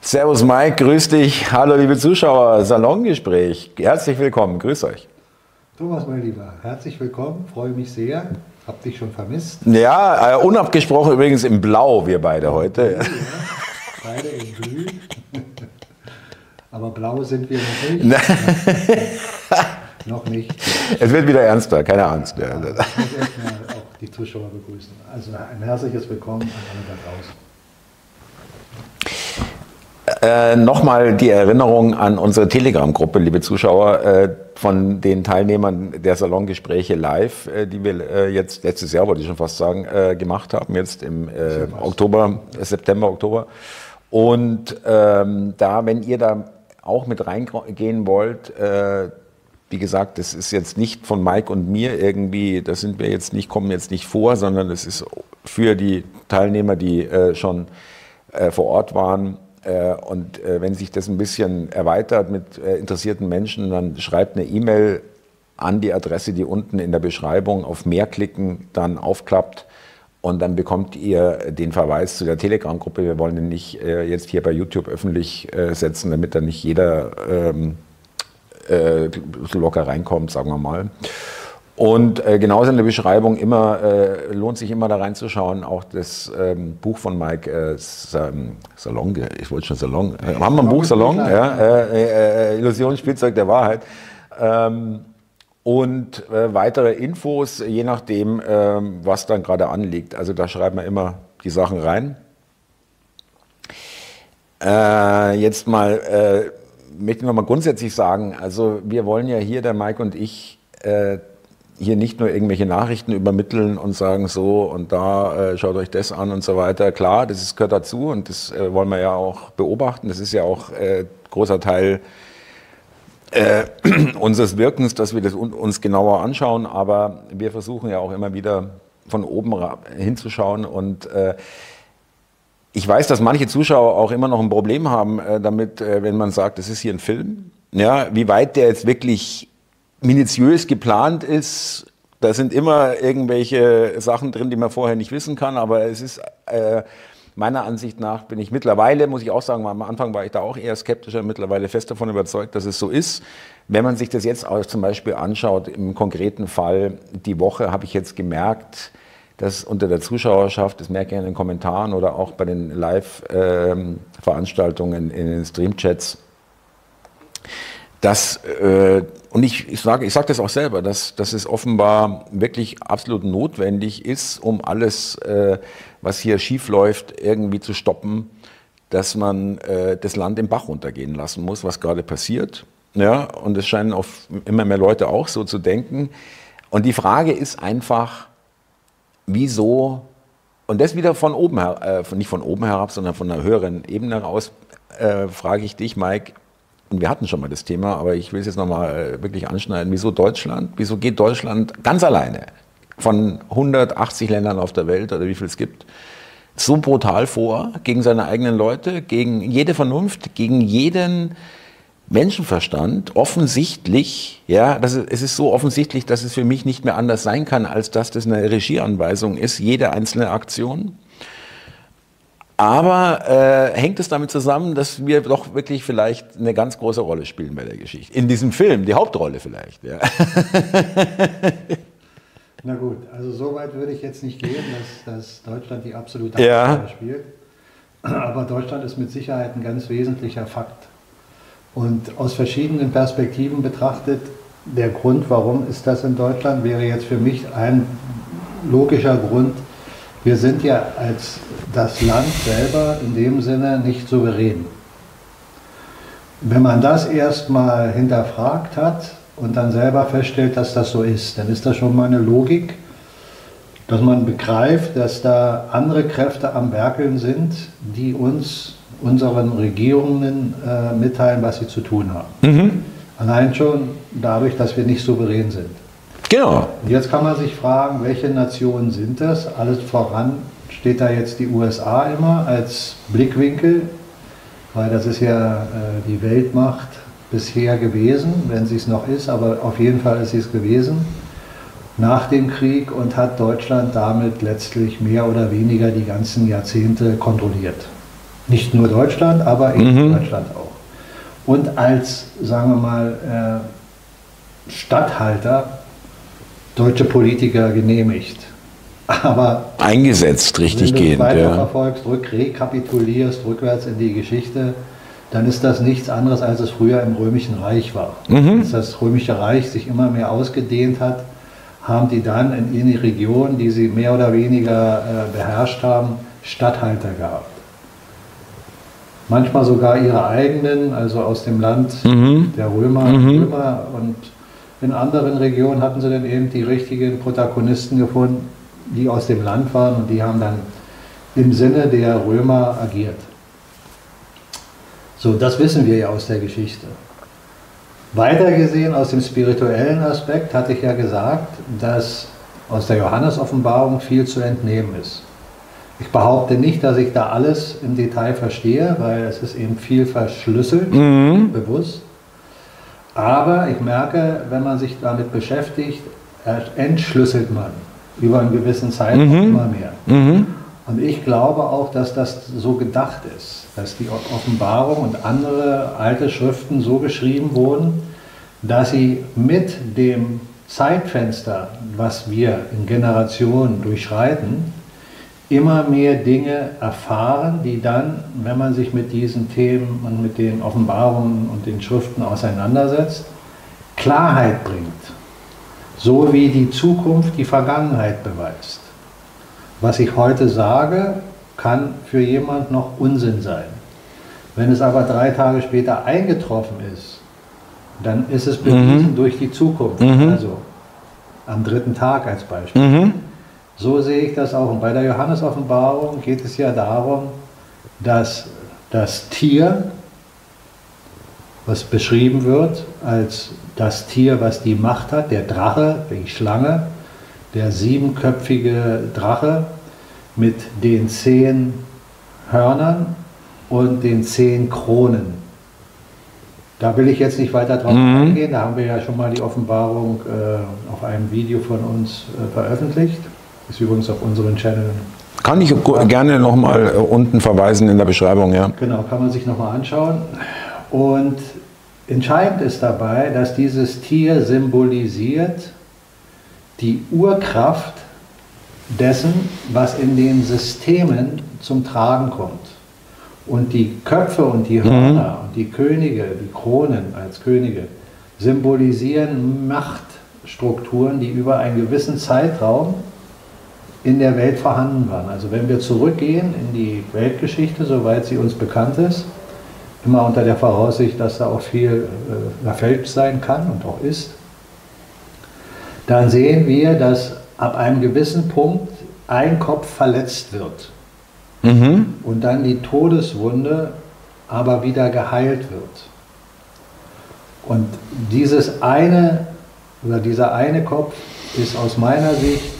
Servus Mike, grüß dich. Hallo liebe Zuschauer, Salongespräch. Herzlich willkommen, grüß euch. Thomas, mein Lieber, herzlich willkommen, freue mich sehr. Hab dich schon vermisst. Ja, äh, unabgesprochen übrigens im Blau, wir beide heute. Ja, beide in Blü. Aber blau sind wir noch nicht. noch nicht. Es wird wieder ernster, keine Angst. Ja. Ich muss erstmal auch die Zuschauer begrüßen. Also ein herzliches Willkommen an alle da draußen. Äh, Nochmal die Erinnerung an unsere Telegram-Gruppe, liebe Zuschauer, äh, von den Teilnehmern der Salongespräche live, äh, die wir äh, jetzt letztes Jahr, wollte ich schon fast sagen, äh, gemacht haben, jetzt im Oktober, September, Oktober. Und ähm, da, wenn ihr da auch mit reingehen wollt, wie gesagt, das ist jetzt nicht von Mike und mir irgendwie, das sind wir jetzt nicht, kommen jetzt nicht vor, sondern es ist für die Teilnehmer, die schon vor Ort waren, und äh, wenn sich das ein bisschen erweitert mit äh, interessierten Menschen, dann schreibt eine E-Mail an die Adresse, die unten in der Beschreibung auf mehr klicken, dann aufklappt und dann bekommt ihr den Verweis zu der Telegram-Gruppe. Wir wollen den nicht jetzt hier bei YouTube öffentlich setzen, damit da nicht jeder ähm, locker reinkommt, sagen wir mal. Und äh, genauso in der Beschreibung immer äh, lohnt sich immer da reinzuschauen. Auch das ähm, Buch von Mike äh, Salon, ich wollte schon Salon, äh, haben wir ein Buch Salon, ja, äh, äh, Illusion, Spielzeug der Wahrheit. Ähm, und weitere Infos, je nachdem, ähm, was dann gerade anliegt. Also da schreiben wir immer die Sachen rein. jetzt mal, möchte ich noch mal grundsätzlich sagen, also wir wollen ja hier, der Mike und ich, hier nicht nur irgendwelche Nachrichten übermitteln und sagen so und da äh, schaut euch das an und so weiter. Klar, das ist, gehört dazu und das äh, wollen wir ja auch beobachten. Das ist ja auch äh, großer Teil äh, unseres Wirkens, dass wir das uns genauer anschauen. Aber wir versuchen ja auch immer wieder von oben hinzuschauen und äh, ich weiß, dass manche Zuschauer auch immer noch ein Problem haben äh, damit, wenn man sagt, das ist hier ein Film. Ja, wie weit der jetzt wirklich minutiös geplant ist. Da sind immer irgendwelche Sachen drin, die man vorher nicht wissen kann, aber es ist äh, meiner Ansicht nach bin ich mittlerweile, muss ich auch sagen, am Anfang war ich da auch eher skeptischer, mittlerweile fest davon überzeugt, dass es so ist. Wenn man sich das jetzt auch zum Beispiel anschaut, im konkreten Fall, die Woche habe ich jetzt gemerkt, dass unter der Zuschauerschaft, das merke ich in den Kommentaren oder auch bei den Live-Veranstaltungen in den Streamchats, dass, äh, und ich, ich sage ich sag das auch selber, dass, dass es offenbar wirklich absolut notwendig ist, um alles, äh, was hier schief läuft, irgendwie zu stoppen, dass man äh, das Land im Bach runtergehen lassen muss, was gerade passiert. Ja, und es scheinen auch immer mehr Leute auch so zu denken. Und die Frage ist einfach, wieso, und das wieder von oben her, äh, nicht von oben herab, sondern von einer höheren Ebene heraus, äh, frage ich dich, Mike, und wir hatten schon mal das Thema, aber ich will es jetzt nochmal äh, wirklich anschneiden, wieso Deutschland, wieso geht Deutschland ganz alleine von 180 Ländern auf der Welt oder wie viel es gibt, so brutal vor gegen seine eigenen Leute, gegen jede Vernunft, gegen jeden Menschenverstand, offensichtlich, ja, das ist, es ist so offensichtlich, dass es für mich nicht mehr anders sein kann, als dass das eine Regieanweisung ist, jede einzelne Aktion. Aber äh, hängt es damit zusammen, dass wir doch wirklich vielleicht eine ganz große Rolle spielen bei der Geschichte? In diesem Film, die Hauptrolle vielleicht. Ja. Na gut, also so weit würde ich jetzt nicht gehen, dass, dass Deutschland die absolute Hauptrolle ja. spielt. Aber Deutschland ist mit Sicherheit ein ganz wesentlicher Fakt. Und aus verschiedenen Perspektiven betrachtet, der Grund, warum ist das in Deutschland, wäre jetzt für mich ein logischer Grund, wir sind ja als das Land selber in dem Sinne nicht souverän. Wenn man das erstmal hinterfragt hat und dann selber feststellt, dass das so ist, dann ist das schon mal eine Logik, dass man begreift, dass da andere Kräfte am Werkeln sind, die uns, unseren Regierungen äh, mitteilen, was sie zu tun haben. Mhm. Allein schon dadurch, dass wir nicht souverän sind. Genau. Und jetzt kann man sich fragen, welche Nationen sind das? Alles voran steht da jetzt die USA immer als Blickwinkel, weil das ist ja äh, die Weltmacht bisher gewesen, wenn sie es noch ist, aber auf jeden Fall ist sie es gewesen nach dem Krieg und hat Deutschland damit letztlich mehr oder weniger die ganzen Jahrzehnte kontrolliert. Nicht nur Deutschland, aber in mhm. Deutschland auch. Und als, sagen wir mal, äh, Statthalter deutsche Politiker genehmigt. Aber eingesetzt, richtig gehend. Wenn du weiter ja. verfolgst, rück, rekapitulierst, rückwärts in die Geschichte, dann ist das nichts anderes, als es früher im Römischen Reich war. Mhm. Als das Römische Reich sich immer mehr ausgedehnt hat, haben die dann in ihre Region, die sie mehr oder weniger äh, beherrscht haben, Statthalter gehabt. Manchmal sogar ihre eigenen, also aus dem Land mhm. der Römer, mhm. Römer. Und in anderen Regionen hatten sie dann eben die richtigen Protagonisten gefunden, die aus dem Land waren und die haben dann im Sinne der Römer agiert. So, das wissen wir ja aus der Geschichte. Weiter gesehen aus dem spirituellen Aspekt hatte ich ja gesagt, dass aus der Johannes-Offenbarung viel zu entnehmen ist. Ich behaupte nicht, dass ich da alles im Detail verstehe, weil es ist eben viel verschlüsselt, mhm. bewusst. Aber ich merke, wenn man sich damit beschäftigt, entschlüsselt man über einen gewissen Zeitraum mhm. immer mehr. Mhm. Und ich glaube auch, dass das so gedacht ist, dass die Offenbarung und andere alte Schriften so geschrieben wurden, dass sie mit dem Zeitfenster, was wir in Generationen durchschreiten, immer mehr Dinge erfahren, die dann, wenn man sich mit diesen Themen und mit den Offenbarungen und den Schriften auseinandersetzt, Klarheit bringt. So wie die Zukunft die Vergangenheit beweist. Was ich heute sage, kann für jemand noch Unsinn sein. Wenn es aber drei Tage später eingetroffen ist, dann ist es bewiesen mhm. durch die Zukunft. Mhm. Also am dritten Tag als Beispiel. Mhm. So sehe ich das auch. Und bei der Johannes-Offenbarung geht es ja darum, dass das Tier, was beschrieben wird als das Tier, was die Macht hat, der Drache, die Schlange, der siebenköpfige Drache mit den zehn Hörnern und den zehn Kronen. Da will ich jetzt nicht weiter drauf mhm. eingehen, da haben wir ja schon mal die Offenbarung äh, auf einem Video von uns äh, veröffentlicht. Ist übrigens auf unseren Channel. Kann ich gerne nochmal äh, unten verweisen in der Beschreibung, ja. Genau, kann man sich nochmal anschauen. Und entscheidend ist dabei, dass dieses Tier symbolisiert die Urkraft dessen, was in den Systemen zum Tragen kommt. Und die Köpfe und die Hörner mhm. und die Könige, die Kronen als Könige, symbolisieren Machtstrukturen, die über einen gewissen Zeitraum in der Welt vorhanden waren. Also wenn wir zurückgehen in die Weltgeschichte, soweit sie uns bekannt ist, immer unter der Voraussicht, dass da auch viel äh, verfälscht sein kann und auch ist, dann sehen wir, dass ab einem gewissen Punkt ein Kopf verletzt wird mhm. und dann die Todeswunde aber wieder geheilt wird. Und dieses eine oder dieser eine Kopf ist aus meiner Sicht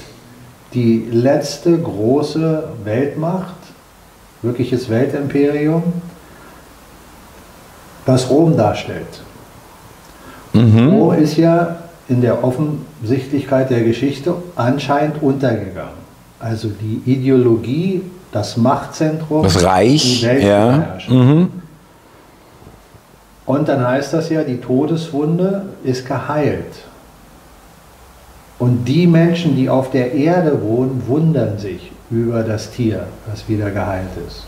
die letzte große Weltmacht, wirkliches Weltimperium, was Rom darstellt. Mhm. Rom ist ja in der Offensichtlichkeit der Geschichte anscheinend untergegangen. Also die Ideologie, das Machtzentrum, das Reich, die Welt ja. Mhm. Und dann heißt das ja, die Todeswunde ist geheilt. Und die Menschen, die auf der Erde wohnen, wundern sich über das Tier, das wieder geheilt ist.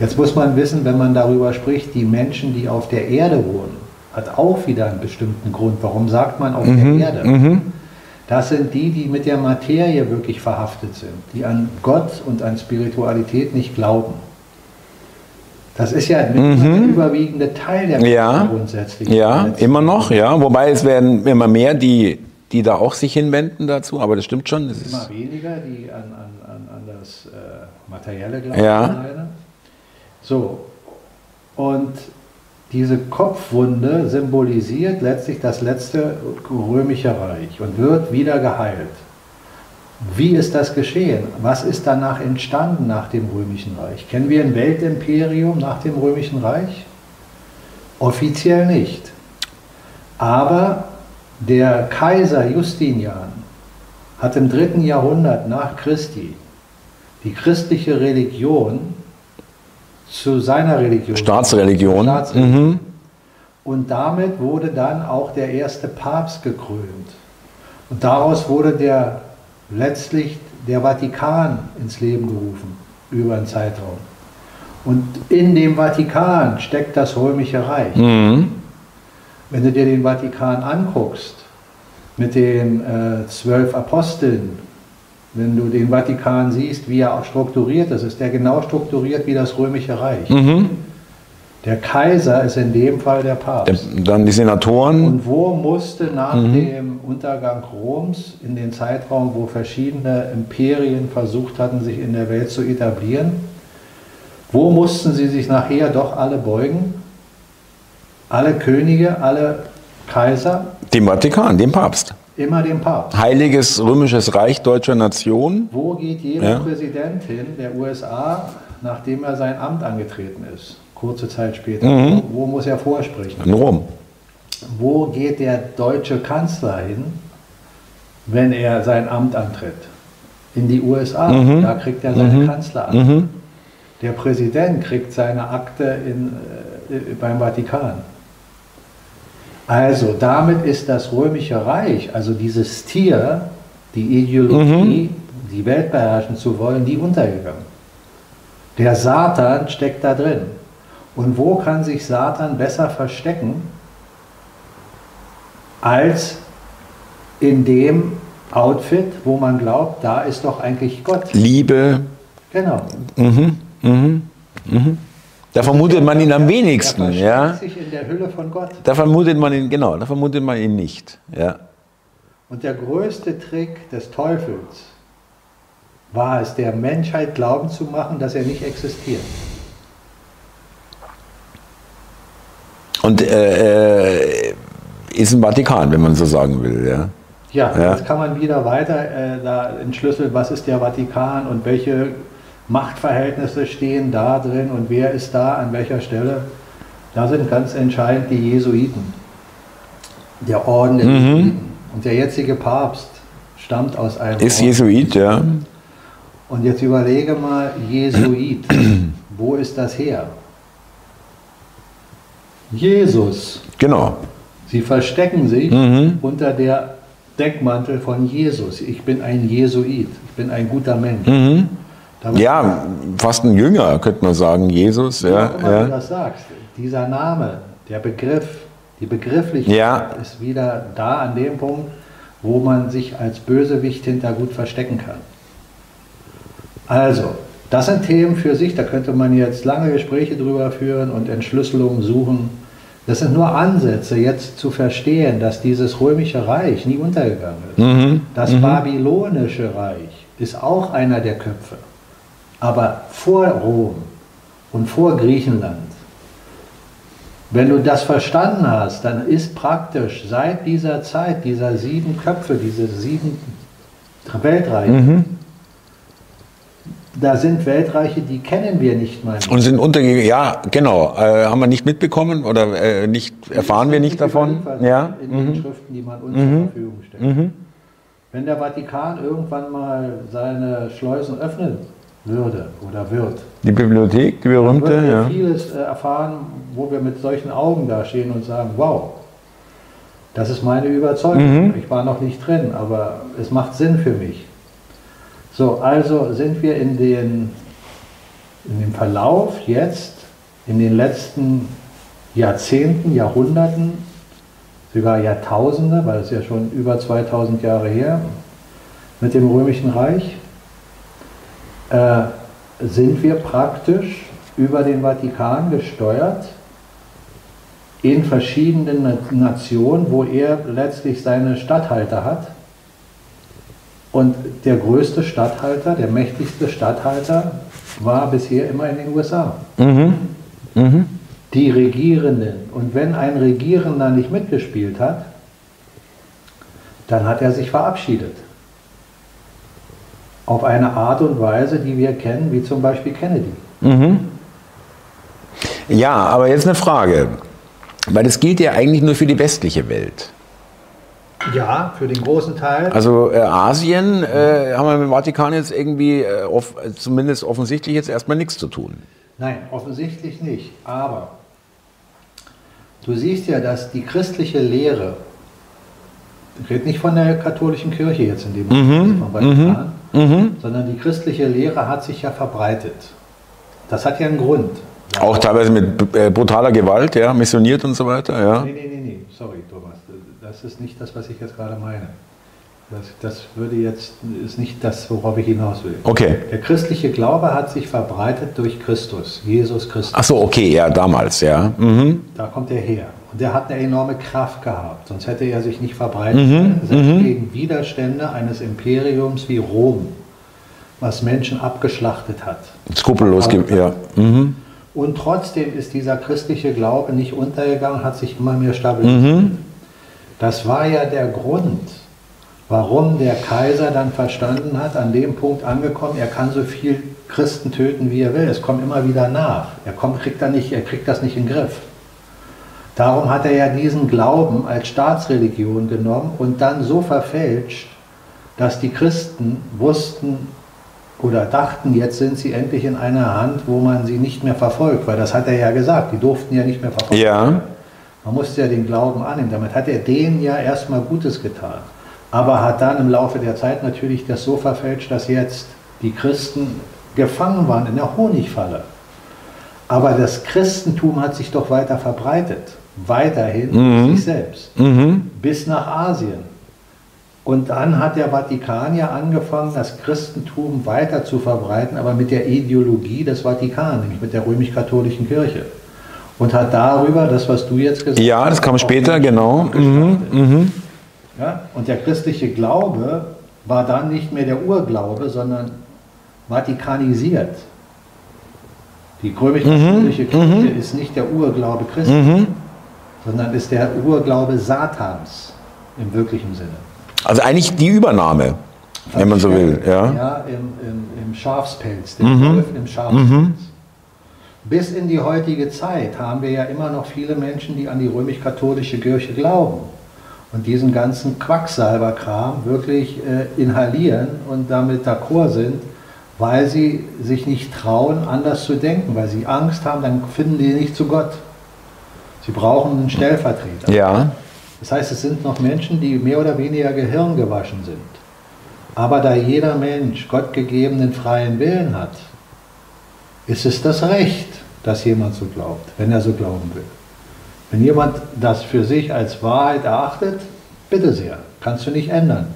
Jetzt muss man wissen, wenn man darüber spricht, die Menschen, die auf der Erde wohnen, hat auch wieder einen bestimmten Grund. Warum sagt man auf mhm, der Erde? Mhm. Das sind die, die mit der Materie wirklich verhaftet sind, die an Gott und an Spiritualität nicht glauben. Das ist ja mhm. der überwiegende Teil der ja, grundsätzlich. Ja, immer noch, ja. Wobei es werden immer mehr, die, die da auch sich hinwenden dazu, aber das stimmt schon. Das immer weniger, die an, an, an das äh, Materielle glauben. Ja. So, und diese Kopfwunde symbolisiert letztlich das letzte römische Reich und wird wieder geheilt. Wie ist das geschehen? Was ist danach entstanden nach dem römischen Reich? Kennen wir ein Weltimperium nach dem römischen Reich? Offiziell nicht. Aber der Kaiser Justinian hat im dritten Jahrhundert nach Christi die christliche Religion zu seiner Religion. Staatsreligion. Staatsreligion. Mhm. Und damit wurde dann auch der erste Papst gekrönt. Und daraus wurde der letztlich der Vatikan ins Leben gerufen über einen Zeitraum. Und in dem Vatikan steckt das römische Reich. Mhm. Wenn du dir den Vatikan anguckst, mit den äh, zwölf Aposteln, wenn du den Vatikan siehst, wie er auch strukturiert ist, ist der genau strukturiert wie das römische Reich. Mhm. Der Kaiser ist in dem Fall der Papst. Dann die Senatoren. Und wo musste nach mhm. dem Untergang Roms, in den Zeitraum, wo verschiedene Imperien versucht hatten, sich in der Welt zu etablieren, wo mussten sie sich nachher doch alle beugen? Alle Könige, alle Kaiser? Dem Vatikan, dem Papst. Immer dem Papst. Heiliges Römisches Reich deutscher Nation. Wo geht jeder ja. Präsident hin der USA, nachdem er sein Amt angetreten ist? Kurze Zeit später. Mhm. Wo, wo muss er vorsprechen? In Rom. Wo geht der deutsche Kanzler hin, wenn er sein Amt antritt? In die USA. Mhm. Da kriegt er seine mhm. Kanzleramt. Mhm. Der Präsident kriegt seine Akte in, äh, beim Vatikan. Also damit ist das römische Reich, also dieses Tier, die Ideologie, mhm. die Welt beherrschen zu wollen, die untergegangen. Der Satan steckt da drin. Und wo kann sich Satan besser verstecken als in dem Outfit, wo man glaubt, da ist doch eigentlich Gott. Liebe. Genau. Mhm. Mhm. Mhm. Da vermutet man ihn am wenigsten. Er ja. sich in der Hülle von Gott. Da vermutet man ihn, genau, da vermutet man ihn nicht. Ja. Und der größte Trick des Teufels war es, der Menschheit glauben zu machen, dass er nicht existiert. Und äh, äh ist im Vatikan, wenn man so sagen will. Ja, ja, ja. jetzt kann man wieder weiter äh, da entschlüsseln, was ist der Vatikan und welche Machtverhältnisse stehen da drin und wer ist da an welcher Stelle. Da sind ganz entscheidend die Jesuiten, der Orden der mhm. Jesuiten. Und der jetzige Papst stammt aus einem. Ist Orden. Jesuit, ja. Und jetzt überlege mal, Jesuit, wo ist das her? Jesus. Genau. Sie verstecken sich mhm. unter der Deckmantel von Jesus. Ich bin ein Jesuit, ich bin ein guter Mensch. Mhm. Ja, fast ein Jünger, könnte man sagen, Jesus. Ja, ja, ja. du das sagst. Dieser Name, der Begriff, die Begrifflichkeit ja. ist wieder da an dem Punkt, wo man sich als Bösewicht hinter gut verstecken kann. Also, das sind Themen für sich, da könnte man jetzt lange Gespräche drüber führen und Entschlüsselungen suchen. Das sind nur Ansätze, jetzt zu verstehen, dass dieses römische Reich nie untergegangen ist. Mhm. Das mhm. babylonische Reich ist auch einer der Köpfe aber vor Rom und vor Griechenland. Wenn du das verstanden hast, dann ist praktisch seit dieser Zeit, dieser sieben Köpfe, diese sieben Weltreiche, mhm. da sind Weltreiche, die kennen wir nicht mal. Und sind untergegangen, ja, genau. Äh, haben wir nicht mitbekommen oder äh, nicht, erfahren wir nicht davon? Ja. In mhm. den Schriften, die man uns mhm. zur Verfügung stellt. Mhm. Wenn der Vatikan irgendwann mal seine Schleusen öffnet, würde oder wird. Die Bibliothek, die berühmte, dann ja. vieles äh, erfahren, wo wir mit solchen Augen dastehen und sagen, wow, das ist meine Überzeugung. Mhm. Ich war noch nicht drin, aber es macht Sinn für mich. So, also sind wir in, den, in dem Verlauf jetzt, in den letzten Jahrzehnten, Jahrhunderten, sogar Jahrtausende, weil es ja schon über 2000 Jahre her, mit dem Römischen Reich, äh, sind wir praktisch über den Vatikan gesteuert in verschiedenen Nationen, wo er letztlich seine Statthalter hat. Und der größte Statthalter, der mächtigste Statthalter war bisher immer in den USA. Mhm. Mhm. Die Regierenden. Und wenn ein Regierender nicht mitgespielt hat, dann hat er sich verabschiedet auf eine Art und Weise, die wir kennen, wie zum Beispiel Kennedy. Mhm. Ja, aber jetzt eine Frage, weil das gilt ja eigentlich nur für die westliche Welt. Ja, für den großen Teil. Also äh, Asien äh, haben wir mit dem Vatikan jetzt irgendwie äh, off, zumindest offensichtlich jetzt erstmal nichts zu tun. Nein, offensichtlich nicht. Aber du siehst ja, dass die christliche Lehre, ich rede nicht von der katholischen Kirche jetzt in dem Moment, mhm. Vatikan, mhm. Mhm. sondern die christliche Lehre hat sich ja verbreitet. Das hat ja einen Grund. Auch teilweise mit äh, brutaler Gewalt, ja, missioniert und so weiter, ja. Nee, nee, nee, nee, sorry Thomas, das ist nicht das, was ich jetzt gerade meine. Das, das würde jetzt, ist nicht das, worauf ich hinaus will. Okay. Der christliche Glaube hat sich verbreitet durch Christus, Jesus Christus. Ach so, okay, ja, damals, ja. Mhm. Da kommt er her. Und der hat eine enorme Kraft gehabt, sonst hätte er sich nicht verbreitet mhm. selbst mhm. gegen Widerstände eines Imperiums wie Rom, was Menschen abgeschlachtet hat. Skrupellos, ja. Mhm. Und trotzdem ist dieser christliche Glaube nicht untergegangen, hat sich immer mehr stabilisiert. Mhm. Das war ja der Grund, warum der Kaiser dann verstanden hat, an dem Punkt angekommen, er kann so viel Christen töten, wie er will. Es kommt immer wieder nach. Er, kommt, kriegt, da nicht, er kriegt das nicht in den Griff. Darum hat er ja diesen Glauben als Staatsreligion genommen und dann so verfälscht, dass die Christen wussten oder dachten, jetzt sind sie endlich in einer Hand, wo man sie nicht mehr verfolgt, weil das hat er ja gesagt, die durften ja nicht mehr verfolgt Ja. Man musste ja den Glauben annehmen. Damit hat er denen ja erstmal Gutes getan aber hat dann im Laufe der Zeit natürlich das so verfälscht, dass jetzt die Christen gefangen waren in der Honigfalle. Aber das Christentum hat sich doch weiter verbreitet, weiterhin mhm. sich selbst, mhm. bis nach Asien. Und dann hat der Vatikan ja angefangen, das Christentum weiter zu verbreiten, aber mit der Ideologie des Vatikan, nämlich mit der römisch-katholischen Kirche. Und hat darüber, das was du jetzt gesagt hast. Ja, das kam später, genau. Mhm. mhm. Ja? Und der christliche Glaube war dann nicht mehr der Urglaube, sondern vatikanisiert. Die römisch-katholische mhm. Kirche mhm. ist nicht der Urglaube Christi. Sondern ist der Urglaube Satans im wirklichen Sinne. Also eigentlich die Übernahme, wenn man so will. Ja, ja im, im, im Schafspelz, den mhm. im Schafspelz. Mhm. Bis in die heutige Zeit haben wir ja immer noch viele Menschen, die an die römisch-katholische Kirche glauben und diesen ganzen Quacksalberkram wirklich äh, inhalieren und damit d'accord sind, weil sie sich nicht trauen, anders zu denken, weil sie Angst haben, dann finden die nicht zu Gott. Sie brauchen einen Stellvertreter. Ja. Das heißt, es sind noch Menschen, die mehr oder weniger gehirngewaschen sind. Aber da jeder Mensch gottgegebenen freien Willen hat, ist es das Recht, dass jemand so glaubt, wenn er so glauben will. Wenn jemand das für sich als Wahrheit erachtet, bitte sehr, kannst du nicht ändern.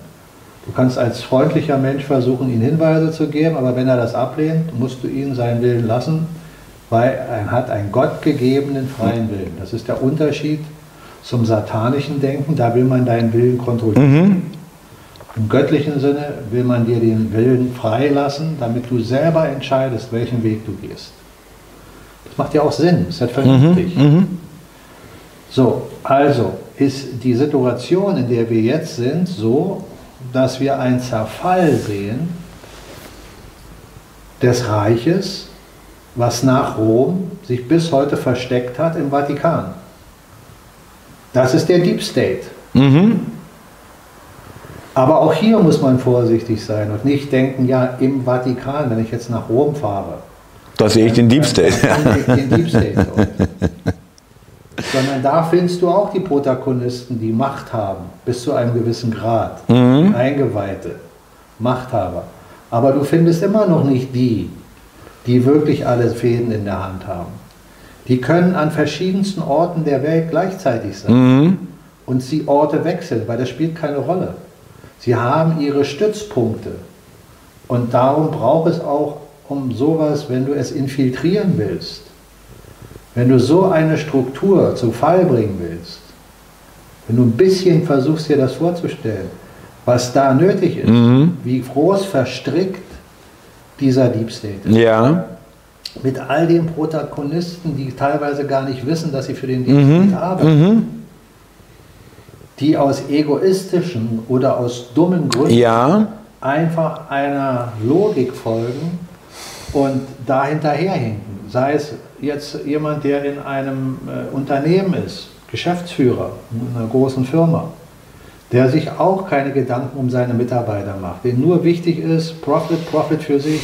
Du kannst als freundlicher Mensch versuchen, ihm Hinweise zu geben, aber wenn er das ablehnt, musst du ihn seinen Willen lassen, weil er hat einen gottgegebenen freien Willen. Das ist der Unterschied zum satanischen Denken, da will man deinen Willen kontrollieren. Mhm. Im göttlichen Sinne will man dir den Willen freilassen, damit du selber entscheidest, welchen Weg du gehst. Das macht ja auch Sinn, ist ja vernünftig. Mhm. Mhm. So, also ist die Situation, in der wir jetzt sind, so, dass wir einen Zerfall sehen des Reiches, was nach Rom sich bis heute versteckt hat im Vatikan. Das ist der Deep State. Mhm. Aber auch hier muss man vorsichtig sein und nicht denken, ja, im Vatikan, wenn ich jetzt nach Rom fahre. Da sehe ich den Deep State. Den Deep State sondern da findest du auch die Protagonisten, die Macht haben, bis zu einem gewissen Grad. Mhm. Eingeweihte, Machthaber. Aber du findest immer noch nicht die, die wirklich alle Fäden in der Hand haben. Die können an verschiedensten Orten der Welt gleichzeitig sein mhm. und sie Orte wechseln, weil das spielt keine Rolle. Sie haben ihre Stützpunkte. Und darum braucht es auch um sowas, wenn du es infiltrieren willst, wenn du so eine Struktur zum Fall bringen willst, wenn du ein bisschen versuchst dir das vorzustellen, was da nötig ist, mhm. wie groß verstrickt dieser Deep State ist. Ja. Mit all den Protagonisten, die teilweise gar nicht wissen, dass sie für den Deep mhm. State arbeiten. Mhm. Die aus egoistischen oder aus dummen Gründen ja. einfach einer Logik folgen und da hinterherhinken. Sei es jetzt jemand, der in einem äh, Unternehmen ist, Geschäftsführer in einer großen Firma, der sich auch keine Gedanken um seine Mitarbeiter macht, dem nur wichtig ist, Profit, Profit für sich,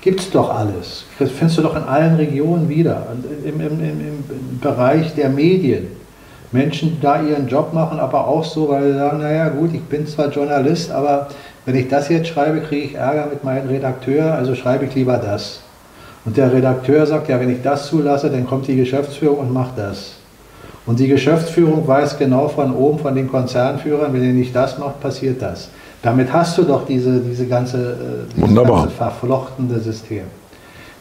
gibt es doch alles. Das findest du doch in allen Regionen wieder. Im, im, im, Im, Bereich der Medien. Menschen da ihren Job machen, aber auch so, weil sie sagen, naja gut, ich bin zwar Journalist, aber wenn ich das jetzt schreibe, kriege ich Ärger mit meinem Redakteur, also schreibe ich lieber das. Und der Redakteur sagt, ja, wenn ich das zulasse, dann kommt die Geschäftsführung und macht das. Und die Geschäftsführung weiß genau von oben, von den Konzernführern, wenn ihr nicht das macht, passiert das. Damit hast du doch diese, diese ganze, äh, dieses ganze verflochtene System.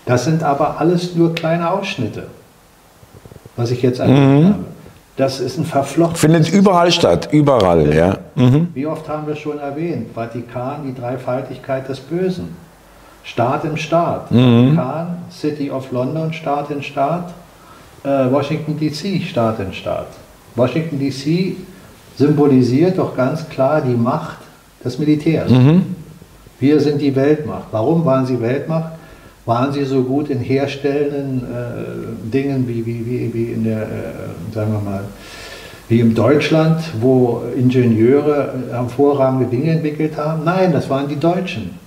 Das sind aber alles nur kleine Ausschnitte, was ich jetzt erwähnt mhm. habe. Das ist ein verflochtenes Findet überall statt, überall, ja. Mhm. Wie oft haben wir schon erwähnt, Vatikan, die Dreifaltigkeit des Bösen. Staat im Staat. Mhm. Vatikan, City of London, Staat in Staat. Äh, Washington DC, Staat in Staat. Washington DC symbolisiert doch ganz klar die Macht des Militärs. Mhm. Wir sind die Weltmacht. Warum waren sie Weltmacht? Waren sie so gut in herstellenden äh, Dingen wie, wie, wie, wie in der, äh, sagen wir mal, wie in Deutschland, wo Ingenieure hervorragende Dinge entwickelt haben? Nein, das waren die Deutschen.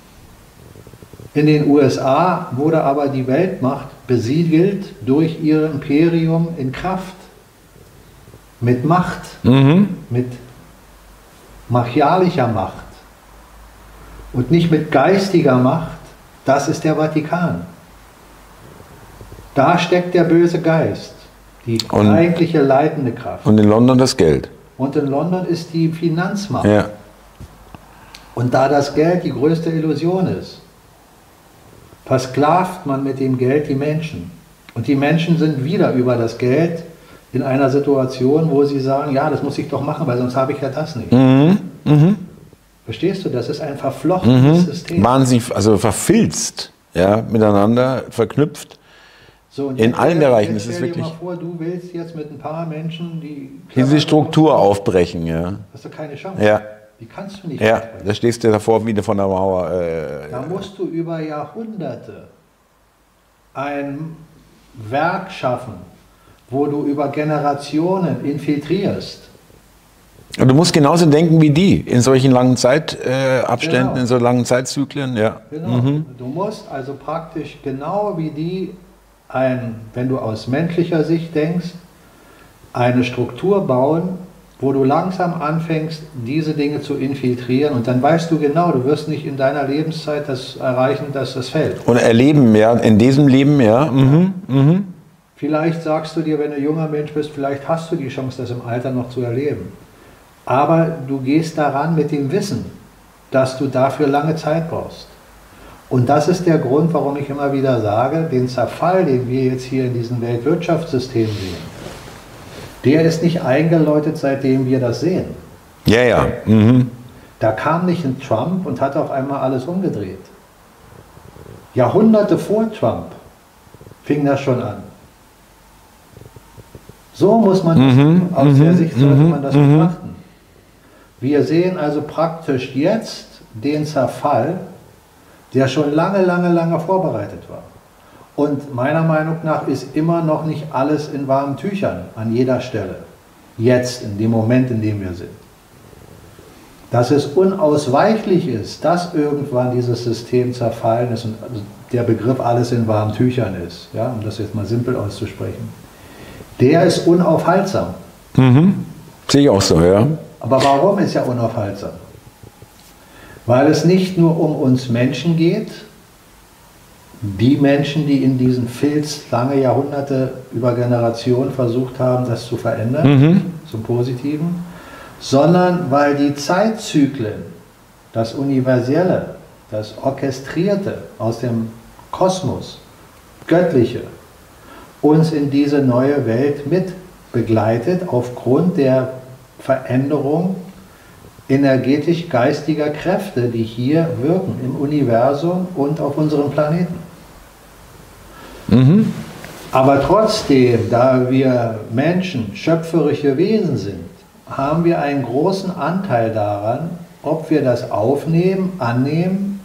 In den USA wurde aber die Weltmacht besiegelt durch ihr Imperium in Kraft. Mit Macht, mhm. mit machialischer Macht und nicht mit geistiger Macht, das ist der Vatikan. Da steckt der böse Geist, die und, eigentliche leitende Kraft. Und in London das Geld. Und in London ist die Finanzmacht. Ja. Und da das Geld die größte Illusion ist, versklavt man mit dem Geld die Menschen. Und die Menschen sind wieder über das Geld in einer Situation, wo sie sagen, ja, das muss ich doch machen, weil sonst habe ich ja das nicht. Mhm. Mhm. Verstehst du? Das ist ein verflochtenes mhm. System. Wahnsinnig, also verfilzt, ja, miteinander verknüpft. So, in allen Bereichen ist es wirklich. Stell dir mal vor, du willst jetzt mit ein paar Menschen die. Diese Struktur aufbrechen, ja. Hast du keine Chance. Ja. Die kannst du nicht Ja, aufbrechen. da stehst du davor wieder von der Mauer. Äh, da musst du über Jahrhunderte ein Werk schaffen, wo du über Generationen infiltrierst. Und du musst genauso denken wie die, in solchen langen Zeitabständen, genau. in so langen Zeitzyklen. Ja. Genau. Mhm. Du musst also praktisch genau wie die, ein, wenn du aus menschlicher Sicht denkst, eine Struktur bauen, wo du langsam anfängst, diese Dinge zu infiltrieren und dann weißt du genau, du wirst nicht in deiner Lebenszeit das erreichen, dass das fällt. Und erleben, ja, in diesem Leben, ja. Mhm. Mhm. Vielleicht sagst du dir, wenn du junger Mensch bist, vielleicht hast du die Chance, das im Alter noch zu erleben. Aber du gehst daran mit dem Wissen, dass du dafür lange Zeit brauchst. Und das ist der Grund, warum ich immer wieder sage, den Zerfall, den wir jetzt hier in diesem Weltwirtschaftssystem sehen, der ist nicht eingeläutet, seitdem wir das sehen. Ja, ja. Mhm. Da kam nicht ein Trump und hat auf einmal alles umgedreht. Jahrhunderte vor Trump fing das schon an. So muss man, mhm. aus der mhm. Sicht sollte mhm. man das mhm. betrachten. Wir sehen also praktisch jetzt den Zerfall, der schon lange, lange, lange vorbereitet war. Und meiner Meinung nach ist immer noch nicht alles in warmen Tüchern an jeder Stelle. Jetzt, in dem Moment, in dem wir sind. Dass es unausweichlich ist, dass irgendwann dieses System zerfallen ist und der Begriff alles in warmen Tüchern ist, ja, um das jetzt mal simpel auszusprechen, der ist unaufhaltsam. Mhm. Sehe ich auch so, ja. Aber warum ist er unaufhaltsam? Weil es nicht nur um uns Menschen geht, die Menschen, die in diesen Filz lange Jahrhunderte über Generationen versucht haben, das zu verändern, mhm. zum Positiven, sondern weil die Zeitzyklen, das Universelle, das Orchestrierte aus dem Kosmos, Göttliche, uns in diese neue Welt mit begleitet aufgrund der Veränderung energetisch-geistiger Kräfte, die hier wirken im Universum und auf unserem Planeten. Mhm. Aber trotzdem, da wir Menschen schöpferische Wesen sind, haben wir einen großen Anteil daran, ob wir das aufnehmen, annehmen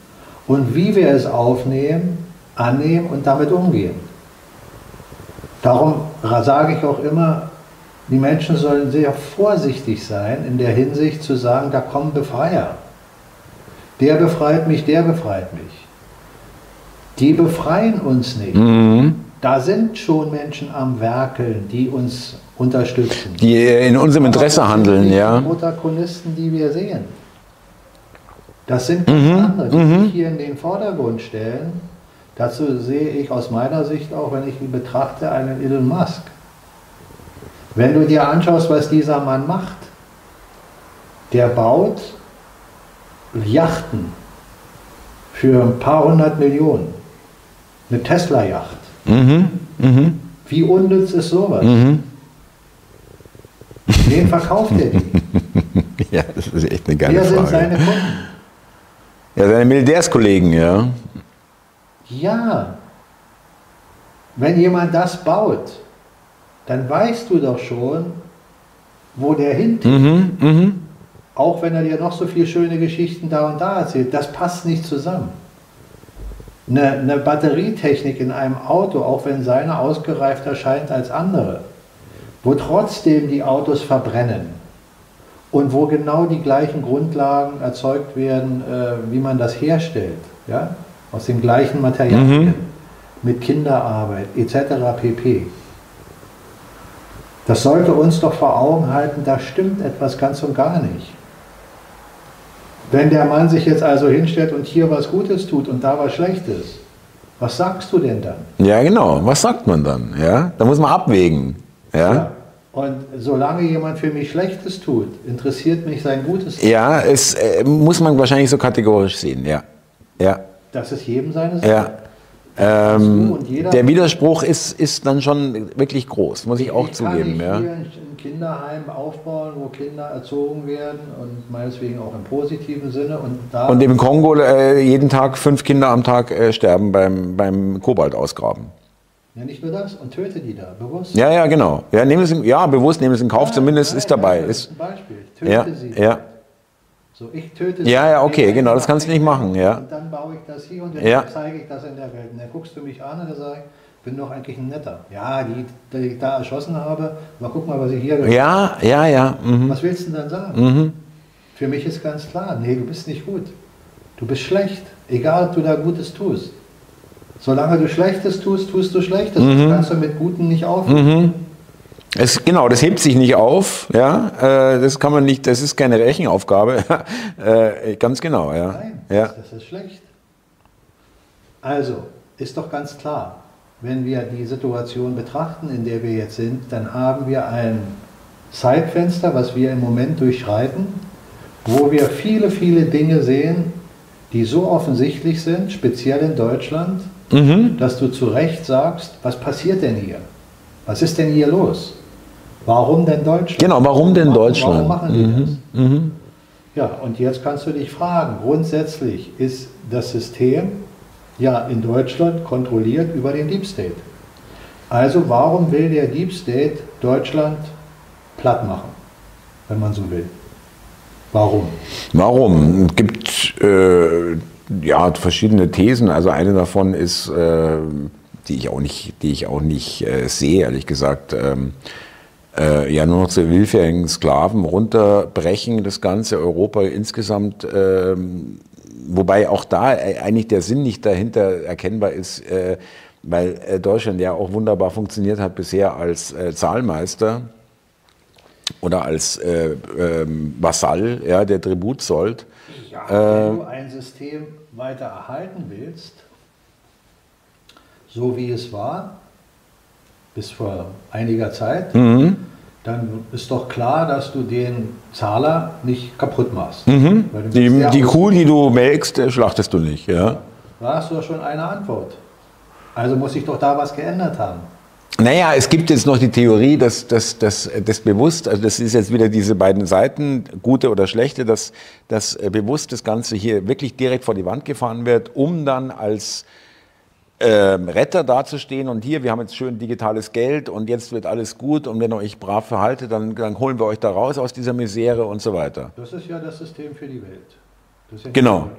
und wie wir es aufnehmen, annehmen und damit umgehen. Darum sage ich auch immer, die Menschen sollen sehr vorsichtig sein in der Hinsicht zu sagen, da kommen Befreier. Der befreit mich, der befreit mich. Die befreien uns nicht. Mhm. Da sind schon Menschen am Werkeln, die uns unterstützen. Die in unserem Interesse das handeln, sind nicht ja. Die Protagonisten, die wir sehen. Das sind ganz Mhm, andere, die mhm. sich hier in den Vordergrund stellen. Dazu sehe ich aus meiner Sicht auch, wenn ich ihn betrachte, einen Elon Musk. Wenn du dir anschaust, was dieser Mann macht, der baut Yachten für ein paar hundert Millionen. Eine Tesla-Yacht. Mhm. Mhm. Wie unnütz ist sowas? Mhm. Wen verkauft er die? Ja, das ist echt eine geile Wer sind Frage. seine Kunden? ja, seine Militärskollegen, ja. Ja, wenn jemand das baut, dann weißt du doch schon, wo der hingeht. Mhm. Mhm. Auch wenn er dir noch so viele schöne Geschichten da und da erzählt, das passt nicht zusammen. Eine, eine Batterietechnik in einem Auto, auch wenn seine ausgereifter scheint als andere, wo trotzdem die Autos verbrennen und wo genau die gleichen Grundlagen erzeugt werden, äh, wie man das herstellt, ja? aus den gleichen Materialien, Mhm. mit Kinderarbeit etc. pp. Das sollte uns doch vor Augen halten, da stimmt etwas ganz und gar nicht. Wenn der Mann sich jetzt also hinstellt und hier was Gutes tut und da was Schlechtes, was sagst du denn dann? Ja, genau. Was sagt man dann? Ja, da muss man abwägen. Ja. Und solange jemand für mich Schlechtes tut, interessiert mich sein Gutes. Ja, es äh, muss man wahrscheinlich so kategorisch sehen. Ja. Ja. Das ist jedem seine Sache. Ja. Ähm, der Widerspruch ist, ist dann schon wirklich groß, muss ich auch ich zugeben. kann nicht Ja. Kinderheim aufbauen, wo Kinder erzogen werden und meinetwegen auch im positiven Sinne. Und, da Und im Kongo äh, jeden Tag fünf Kinder am Tag äh, sterben beim, beim Kobalt ausgraben. ja, nicht nur das, und töte die da, bewusst. Ja, ja, genau. Ja, nehmen es in, ja bewusst nehmen es in Kauf, Ja, zumindest nein, ist dabei. nein, das Ist, ein Beispiel. Töte ja, sie. ja. So, ich töte sie. Ja, ja, okay, genau, das kannst du nicht machen, ja. Und dann baue ich das hier und dann Ja. zeige ich das in der Welt. Und dann guckst du mich an und dann ich, bin doch eigentlich ein netter. Ja, die, die ich da erschossen habe, mal guck mal, was ich hier Ja, ja, ja. Mhm. Was willst du denn dann sagen? Mhm. Für mich ist ganz klar, nee, du bist nicht gut. Du bist schlecht, egal ob du da Gutes tust. Solange du Schlechtes tust, tust du Schlechtes. Mhm. Das kannst du mit Guten nicht aufnehmen. Es, genau, das hebt sich nicht auf. Ja, äh, das kann man nicht. Das ist keine Rechenaufgabe. äh, ganz genau, ja. Nein, ja. das, das ist schlecht. Also, ist doch ganz klar, wenn wir die Situation betrachten, in der wir jetzt sind, dann haben wir ein Zeitfenster, was wir im Moment durchschreiten, wo wir viele, viele Dinge sehen, die so offensichtlich sind, speziell in Deutschland, Mhm. dass du zu Recht sagst, was passiert denn hier? Was ist denn hier los? Warum denn Deutschland? Genau, warum denn Warum- Deutschland? Warum machen die das? Mhm. Ja, und jetzt kannst du dich fragen, grundsätzlich ist das System ja in Deutschland kontrolliert über den Deep State. Also warum will der Deep State Deutschland platt machen, wenn man so will? Warum? Warum? Es gibt äh, ja verschiedene Thesen. Also eine davon ist, äh, die ich auch nicht, die ich auch nicht äh, sehe, ehrlich gesagt. Ähm, äh, ja, nur noch zu willfährigen Sklaven runterbrechen, das ganze Europa insgesamt. Ähm, wobei auch da eigentlich der Sinn nicht dahinter erkennbar ist, äh, weil äh, Deutschland ja auch wunderbar funktioniert hat bisher als äh, Zahlmeister oder als äh, ähm, Vasall, ja, der Tribut zollt. Ja, wenn du ein System weiter erhalten willst, so wie es war, bis vor einiger Zeit, Mhm. Dann ist doch klar, dass du den Zahler nicht kaputt machst. Mhm. Die, die Kuh, die du melkst, äh, schlachtest du nicht. Ja? Da hast du doch schon eine Antwort. Also muss sich doch da was geändert haben. Naja, es gibt jetzt noch die Theorie, dass das dass, dass bewusst, also das ist jetzt wieder diese beiden Seiten, gute oder schlechte, dass, dass äh, bewusst das Ganze hier wirklich direkt vor die Wand gefahren wird, um dann als ähm, Retter dazustehen und hier, wir haben jetzt schön digitales Geld und jetzt wird alles gut und wenn ihr euch brav verhaltet, dann, dann holen wir euch da raus aus dieser Misere und so weiter. Das ist ja das System für die Welt. Das ist ja Genau.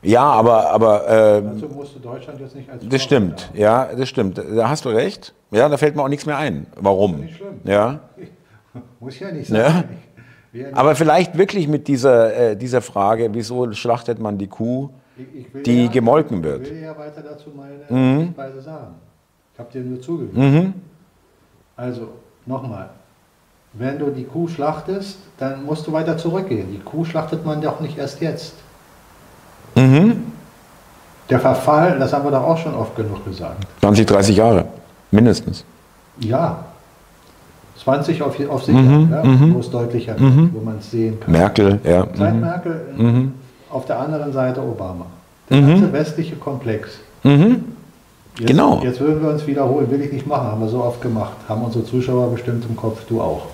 Ja, aber, aber ähm, Dazu musst du Deutschland jetzt nicht als Das stimmt, Vorbild ja, das stimmt. Da hast du recht. Ja, da fällt mir auch nichts mehr ein. Warum? nicht schlimm. Ja. haben. Muss ja nicht Ja. sein. Wir- Aber vielleicht wirklich mit dieser, äh, dieser Frage, wieso schlachtet man die Kuh? Die ja, gemolken wird. Ich will ja weiter dazu meine mhm. Weise sagen. Ich habe dir nur zugehört. Mhm. Also, nochmal. Wenn du die Kuh schlachtest, dann musst du weiter zurückgehen. Die Kuh schlachtet man doch nicht erst jetzt. Mhm. Der Verfall, das haben wir doch auch schon oft genug gesagt. 20, 30 Jahre, mindestens. Ja, 20 auf, auf sicher, mhm, ja, mhm. wo es deutlicher wird, mhm. wo man es sehen kann. Merkel, ja. Seit mhm. Merkel, mhm. Auf der anderen Seite Obama. Der ganze mhm. westliche Komplex. Jetzt, genau. Jetzt würden wir uns wiederholen, will ich nicht machen, haben wir so oft gemacht. Haben unsere Zuschauer bestimmt im Kopf, du auch.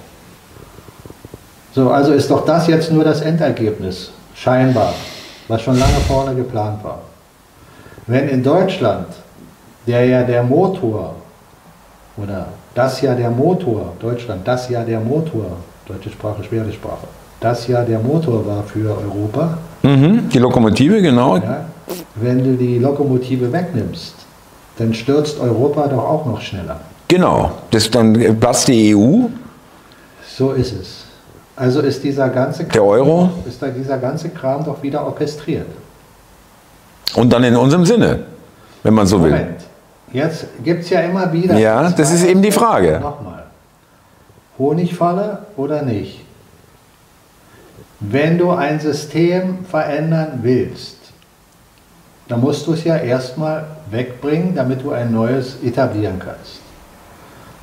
So, also ist doch das jetzt nur das Endergebnis, scheinbar, was schon lange vorne geplant war. Wenn in Deutschland, der ja der Motor oder das ja der Motor, Deutschland, das ja der Motor, deutsche Sprache, schwere Sprache, das ja der Motor war für Europa. Mhm, die Lokomotive, genau. Ja, wenn du die Lokomotive wegnimmst, dann stürzt Europa doch auch noch schneller. Genau, das, dann platzt die EU. So ist es. Also ist dieser ganze Kram, der Euro ist da dieser ganze Kram doch wieder orchestriert. Und dann in unserem Sinne, wenn man so Moment. will. Jetzt gibt es ja immer wieder. Ja, das ist eben die Frage. Nochmal. Honigfalle oder nicht? Wenn du ein System verändern willst, dann musst du es ja erstmal wegbringen, damit du ein neues etablieren kannst.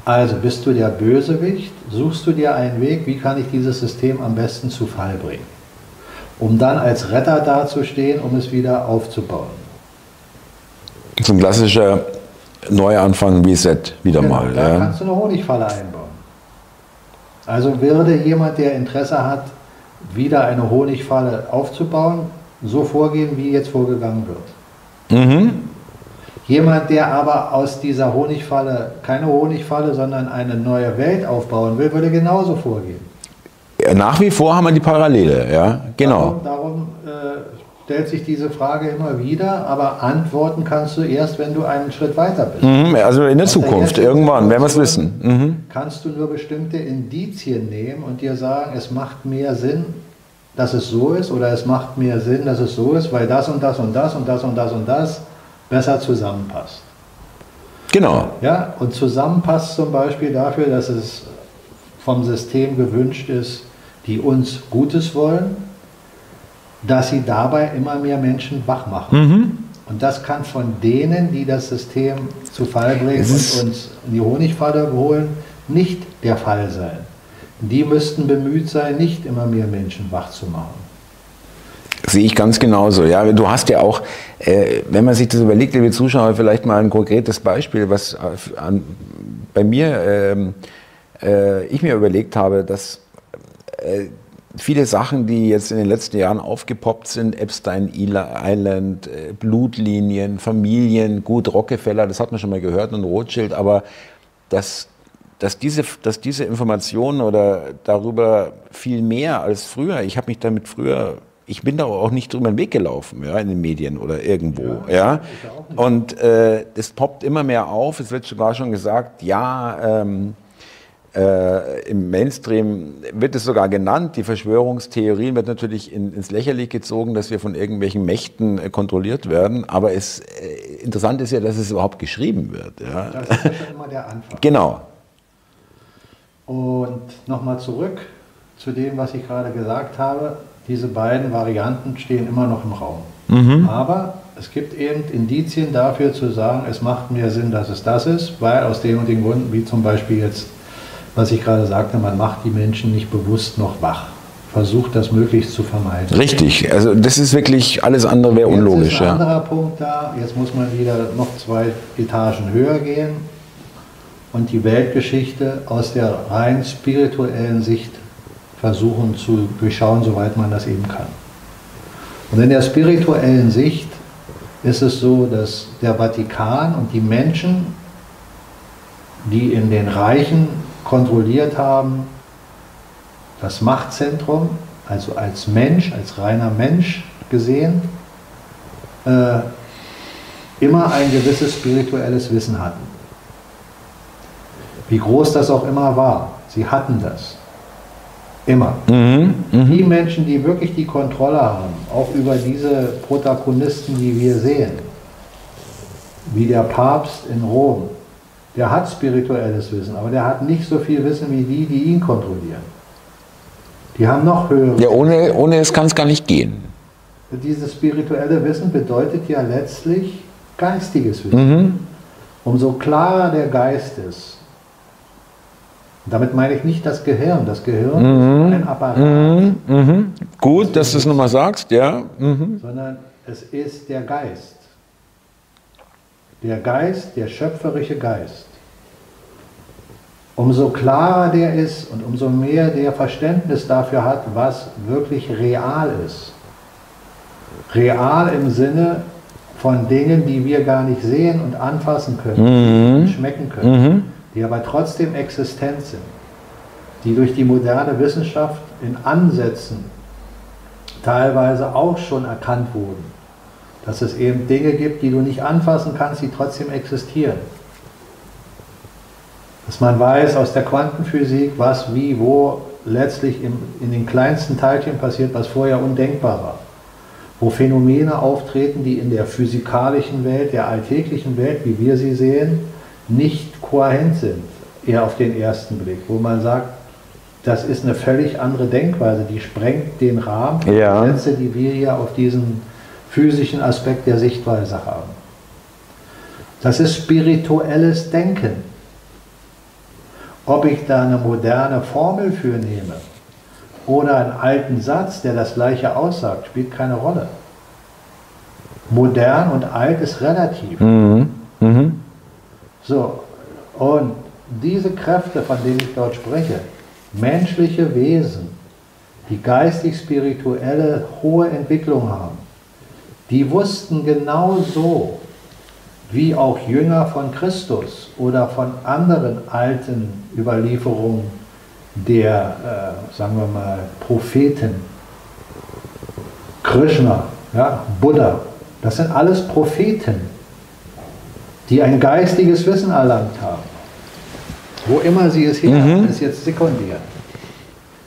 Also bist du der Bösewicht, suchst du dir einen Weg, wie kann ich dieses System am besten zu Fall bringen, um dann als Retter dazustehen, um es wieder aufzubauen. So ein klassischer Neuanfang Reset wieder genau, mal. Da ja. kannst du eine Honigfalle einbauen. Also würde jemand, der Interesse hat, wieder eine Honigfalle aufzubauen, so vorgehen, wie jetzt vorgegangen wird. Mhm. Jemand, der aber aus dieser Honigfalle keine Honigfalle, sondern eine neue Welt aufbauen will, würde genauso vorgehen. Nach wie vor haben wir die Parallele, ja, genau. Darum, darum äh, stellt sich diese Frage immer wieder, aber antworten kannst du erst, wenn du einen Schritt weiter bist. Mhm, also in der Aus Zukunft, der irgendwann, werden wir es wissen. Mhm. Kannst du nur bestimmte Indizien nehmen und dir sagen, es macht mehr Sinn, dass es so ist oder es macht mehr Sinn, dass es so ist, weil das und das und das und das und das und das besser zusammenpasst. Genau. Ja, und zusammenpasst zum Beispiel dafür, dass es vom System gewünscht ist, die uns Gutes wollen dass sie dabei immer mehr Menschen wach machen. Mhm. Und das kann von denen, die das System zu Fall bringen und uns in die Honigfalle holen, nicht der Fall sein. Die müssten bemüht sein, nicht immer mehr Menschen wach zu machen. Sehe ich ganz genauso. Ja, du hast ja auch, äh, wenn man sich das überlegt, liebe Zuschauer, vielleicht mal ein konkretes Beispiel, was an, bei mir ähm, äh, ich mir überlegt habe, dass äh, viele Sachen, die jetzt in den letzten Jahren aufgepoppt sind, Epstein Island, äh, Blutlinien, Familien, gut, Rockefeller, das hat man schon mal gehört und Rothschild, aber dass, dass, diese, dass diese Informationen oder darüber viel mehr als früher, ich habe mich damit früher ich bin da auch nicht drüber den Weg gelaufen, ja, in den Medien oder irgendwo, ja. ja. Und äh, das poppt immer mehr auf. Es wird sogar schon gesagt, ja, ähm, äh, Im Mainstream wird es sogar genannt, die Verschwörungstheorien wird natürlich in, ins Lächerliche gezogen, dass wir von irgendwelchen Mächten äh, kontrolliert werden. Aber es, äh, interessant ist ja, dass es überhaupt geschrieben wird. Ja. Das ist ja schon immer der Anfang. Genau. Und nochmal zurück zu dem, was ich gerade gesagt habe. Diese beiden Varianten stehen immer noch im Raum. Mhm. Aber es gibt eben Indizien dafür zu sagen, es macht mehr Sinn, dass es das ist, weil aus den und den Gründen, wie zum Beispiel jetzt was ich gerade sagte, man macht die Menschen nicht bewusst noch wach. Versucht das möglichst zu vermeiden. Richtig, also das ist wirklich, alles andere wäre unlogisch. Jetzt ist ein ja. anderer Punkt da, jetzt muss man wieder noch zwei Etagen höher gehen und die Weltgeschichte aus der rein spirituellen Sicht versuchen zu durchschauen, soweit man das eben kann. Und in der spirituellen Sicht ist es so, dass der Vatikan und die Menschen, die in den Reichen kontrolliert haben, das Machtzentrum, also als Mensch, als reiner Mensch gesehen, äh, immer ein gewisses spirituelles Wissen hatten. Wie groß das auch immer war, sie hatten das. Immer. Mhm, mh. Die Menschen, die wirklich die Kontrolle haben, auch über diese Protagonisten, die wir sehen, wie der Papst in Rom, der hat spirituelles Wissen, aber der hat nicht so viel Wissen wie die, die ihn kontrollieren. Die haben noch höhere. Ja, ohne, ohne es kann es gar nicht gehen. Dieses spirituelle Wissen bedeutet ja letztlich geistiges Wissen. Mhm. Umso klarer der Geist ist, damit meine ich nicht das Gehirn. Das Gehirn mhm. ist ein Apparat. Mhm. Mhm. Gut, das dass du es nochmal sagst, ja. Mhm. Sondern es ist der Geist. Der Geist, der schöpferische Geist. Umso klarer der ist und umso mehr der Verständnis dafür hat, was wirklich real ist. Real im Sinne von Dingen, die wir gar nicht sehen und anfassen können, mhm. schmecken können, mhm. die aber trotzdem existent sind, die durch die moderne Wissenschaft in Ansätzen teilweise auch schon erkannt wurden, dass es eben Dinge gibt, die du nicht anfassen kannst, die trotzdem existieren. Dass man weiß aus der Quantenphysik, was, wie, wo letztlich im, in den kleinsten Teilchen passiert, was vorher undenkbar war wo Phänomene auftreten, die in der physikalischen Welt, der alltäglichen Welt, wie wir sie sehen, nicht kohärent sind, eher auf den ersten Blick, wo man sagt, das ist eine völlig andere Denkweise, die sprengt den Rahmen ja. der Sätze, die wir hier auf diesen physischen Aspekt der Sichtweise haben. Das ist spirituelles Denken. Ob ich da eine moderne Formel für nehme, oder einen alten Satz, der das gleiche aussagt, spielt keine Rolle. Modern und alt ist relativ. Mhm. Mhm. So, und diese Kräfte, von denen ich dort spreche, menschliche Wesen, die geistig-spirituelle hohe Entwicklung haben, die wussten genau so, wie auch Jünger von Christus oder von anderen alten Überlieferungen der, äh, sagen wir mal, Propheten, Krishna, ja, Buddha, das sind alles Propheten, die ein geistiges Wissen erlangt haben. Wo immer sie es her mhm. ist jetzt sekundär.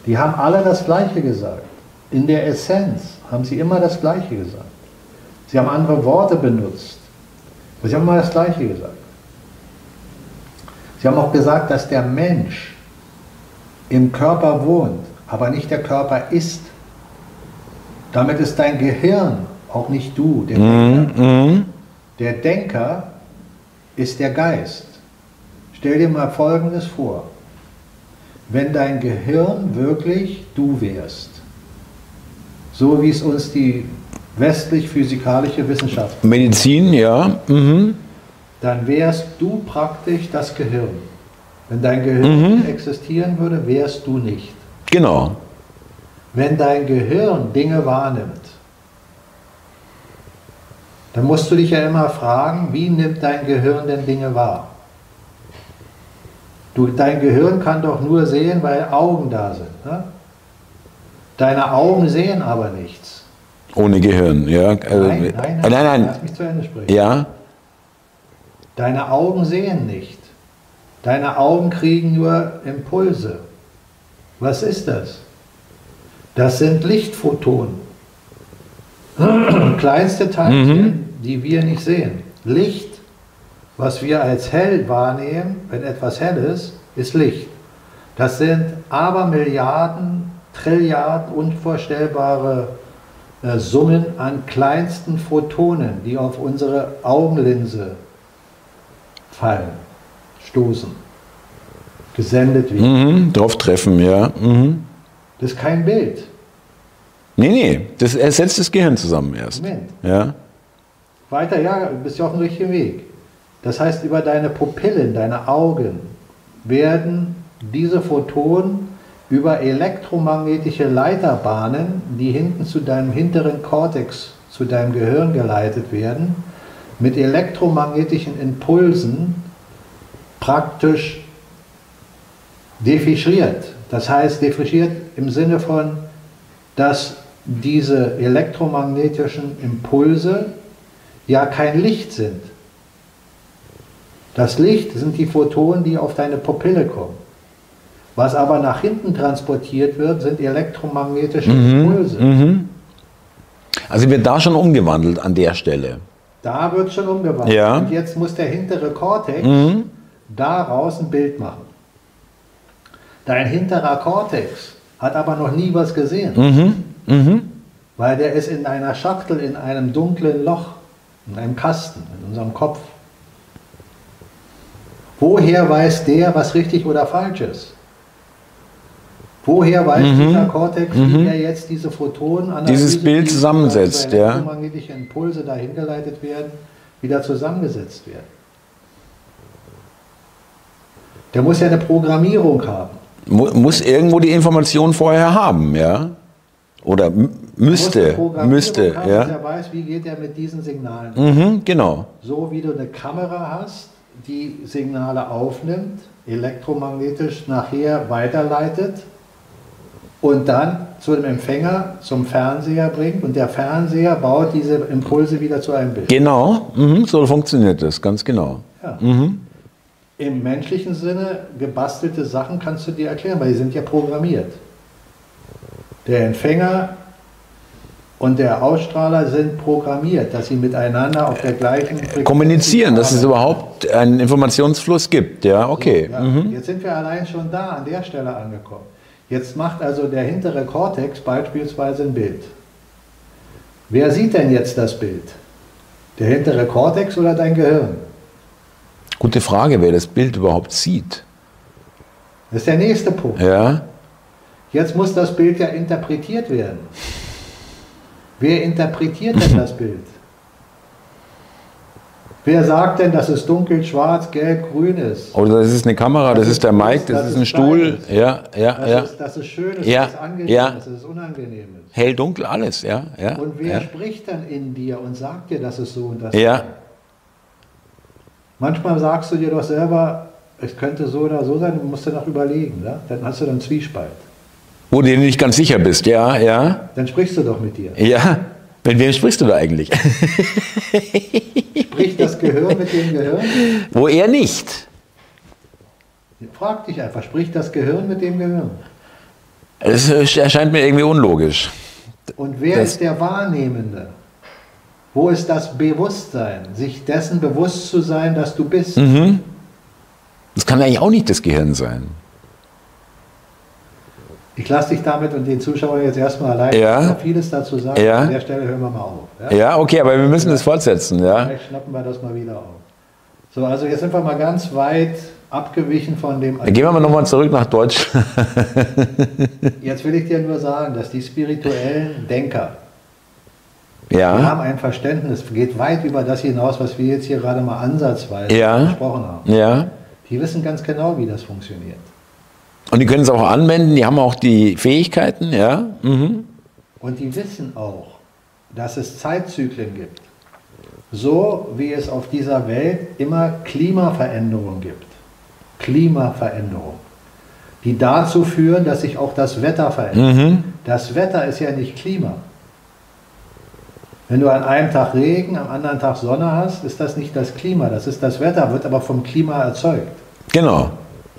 Die haben alle das Gleiche gesagt. In der Essenz haben sie immer das Gleiche gesagt. Sie haben andere Worte benutzt. Aber sie haben immer das Gleiche gesagt. Sie haben auch gesagt, dass der Mensch im Körper wohnt, aber nicht der Körper ist. Damit ist dein Gehirn auch nicht du, der mhm, Denker. Mm. Der Denker ist der Geist. Stell dir mal Folgendes vor. Wenn dein Gehirn wirklich du wärst, so wie es uns die westlich-physikalische Wissenschaft Medizin, ja. Mhm. Dann wärst du praktisch das Gehirn. Wenn dein Gehirn mhm. existieren würde, wärst du nicht. Genau. Wenn dein Gehirn Dinge wahrnimmt, dann musst du dich ja immer fragen, wie nimmt dein Gehirn denn Dinge wahr? Du, dein Gehirn kann doch nur sehen, weil Augen da sind. Ne? Deine Augen sehen aber nichts. Ohne Gehirn, ja. Nein, also, nein, nein, nein, nein. Lass mich zu Ende sprechen. Ja. Deine Augen sehen nicht. Deine Augen kriegen nur Impulse. Was ist das? Das sind Lichtphotonen. Kleinste Teilchen, mhm. die wir nicht sehen. Licht, was wir als hell wahrnehmen, wenn etwas hell ist, ist Licht. Das sind Abermilliarden, Trilliarden unvorstellbare Summen an kleinsten Photonen, die auf unsere Augenlinse fallen stoßen, gesendet werden. Mhm, drauf treffen, ja. Mhm. Das ist kein Bild. Nee, nee, das ersetzt das Gehirn zusammen erst. Moment. Ja. Weiter, ja, du bist ja auf dem richtigen Weg. Das heißt, über deine Pupillen, deine Augen, werden diese Photonen über elektromagnetische Leiterbahnen, die hinten zu deinem hinteren Kortex, zu deinem Gehirn geleitet werden, mit elektromagnetischen Impulsen praktisch defischiert. Das heißt, defischiert im Sinne von, dass diese elektromagnetischen Impulse ja kein Licht sind. Das Licht sind die Photonen, die auf deine Pupille kommen. Was aber nach hinten transportiert wird, sind elektromagnetische mhm, Impulse. Mhm. Also wird da schon umgewandelt an der Stelle. Da wird schon umgewandelt. Ja. Und jetzt muss der hintere Kortex mhm. daraus ein Bild machen. Dein hinterer Kortex hat aber noch nie was gesehen. Mhm. Mhm. Weil der ist in einer Schachtel, in einem dunklen Loch, in einem Kasten, in unserem Kopf. Woher weiß der, was richtig oder falsch ist? Woher weiß mhm. dieser Kortex, mhm. wie er jetzt diese Photonen dieses Bild zusammensetzt, ja. elektromagnetische Impulse dahin geleitet werden, wieder zusammengesetzt werden? Der muss ja eine Programmierung haben. Muss irgendwo die Information vorher haben, ja? Oder müsste, müsste, haben, ja. Dass er weiß, wie geht er mit diesen Signalen. Mhm, genau. So wie du eine Kamera hast, die Signale aufnimmt, elektromagnetisch nachher weiterleitet und dann zu dem Empfänger, zum Fernseher bringt und der Fernseher baut diese Impulse wieder zu einem Bild. Genau, mhm, so funktioniert das, ganz genau. Ja. Mhm im menschlichen Sinne gebastelte Sachen kannst du dir erklären, weil die sind ja programmiert. Der Empfänger und der Ausstrahler sind programmiert, dass sie miteinander auf der gleichen Frequenz kommunizieren, dass es überhaupt einen Informationsfluss gibt. Ja, okay. Ja. Mhm. Jetzt sind wir allein schon da an der Stelle angekommen. Jetzt macht also der hintere Kortex beispielsweise ein Bild. Wer sieht denn jetzt das Bild? Der hintere Kortex oder dein Gehirn? Gute Frage, wer das Bild überhaupt sieht. Das ist der nächste Punkt. Ja. Jetzt muss das Bild ja interpretiert werden. Wer interpretiert denn das Bild? Wer sagt denn, dass es dunkel, schwarz, gelb, grün ist? Oder das ist eine Kamera, das, das ist der Mic, das, das ist ein Stuhl. Ja, ja, das ja. Ist, dass es schön ist, ja, dass es angenehm ja. ist, dass es unangenehm ist. Hell, dunkel, alles, ja. ja und wer ja. spricht dann in dir und sagt dir, dass es so und das ja. ist? Manchmal sagst du dir doch selber, es könnte so oder so sein, du musst dann noch überlegen. Ne? Dann hast du dann Zwiespalt. Wo du dir nicht ganz sicher bist, ja, ja. Dann sprichst du doch mit dir. Ja. Mit wem sprichst du da eigentlich? Spricht das Gehirn mit dem Gehirn? Wo er nicht. Frag dich einfach, spricht das Gehirn mit dem Gehirn? Es erscheint mir irgendwie unlogisch. Und wer das ist der Wahrnehmende? Wo ist das Bewusstsein? Sich dessen bewusst zu sein, dass du bist. Mhm. Das kann eigentlich auch nicht das Gehirn sein. Ich lasse dich damit und den Zuschauern jetzt erstmal allein. Ja. Ich noch vieles dazu sagen. Ja. An der Stelle hören wir mal auf. Ja, ja okay, aber wir müssen das fortsetzen. Ja. Vielleicht schnappen wir das mal wieder auf. So, also jetzt sind wir mal ganz weit abgewichen von dem. Dann gehen wir mal nochmal zurück nach Deutschland. jetzt will ich dir nur sagen, dass die spirituellen Denker, ja. Wir haben ein Verständnis, geht weit über das hinaus, was wir jetzt hier gerade mal ansatzweise ja. besprochen haben. Ja. Die wissen ganz genau, wie das funktioniert. Und die können es auch anwenden, die haben auch die Fähigkeiten, ja. Mhm. Und die wissen auch, dass es Zeitzyklen gibt. So wie es auf dieser Welt immer Klimaveränderungen gibt. Klimaveränderungen. Die dazu führen, dass sich auch das Wetter verändert. Mhm. Das Wetter ist ja nicht Klima. Wenn du an einem Tag Regen, am anderen Tag Sonne hast, ist das nicht das Klima, das ist das Wetter, wird aber vom Klima erzeugt. Genau.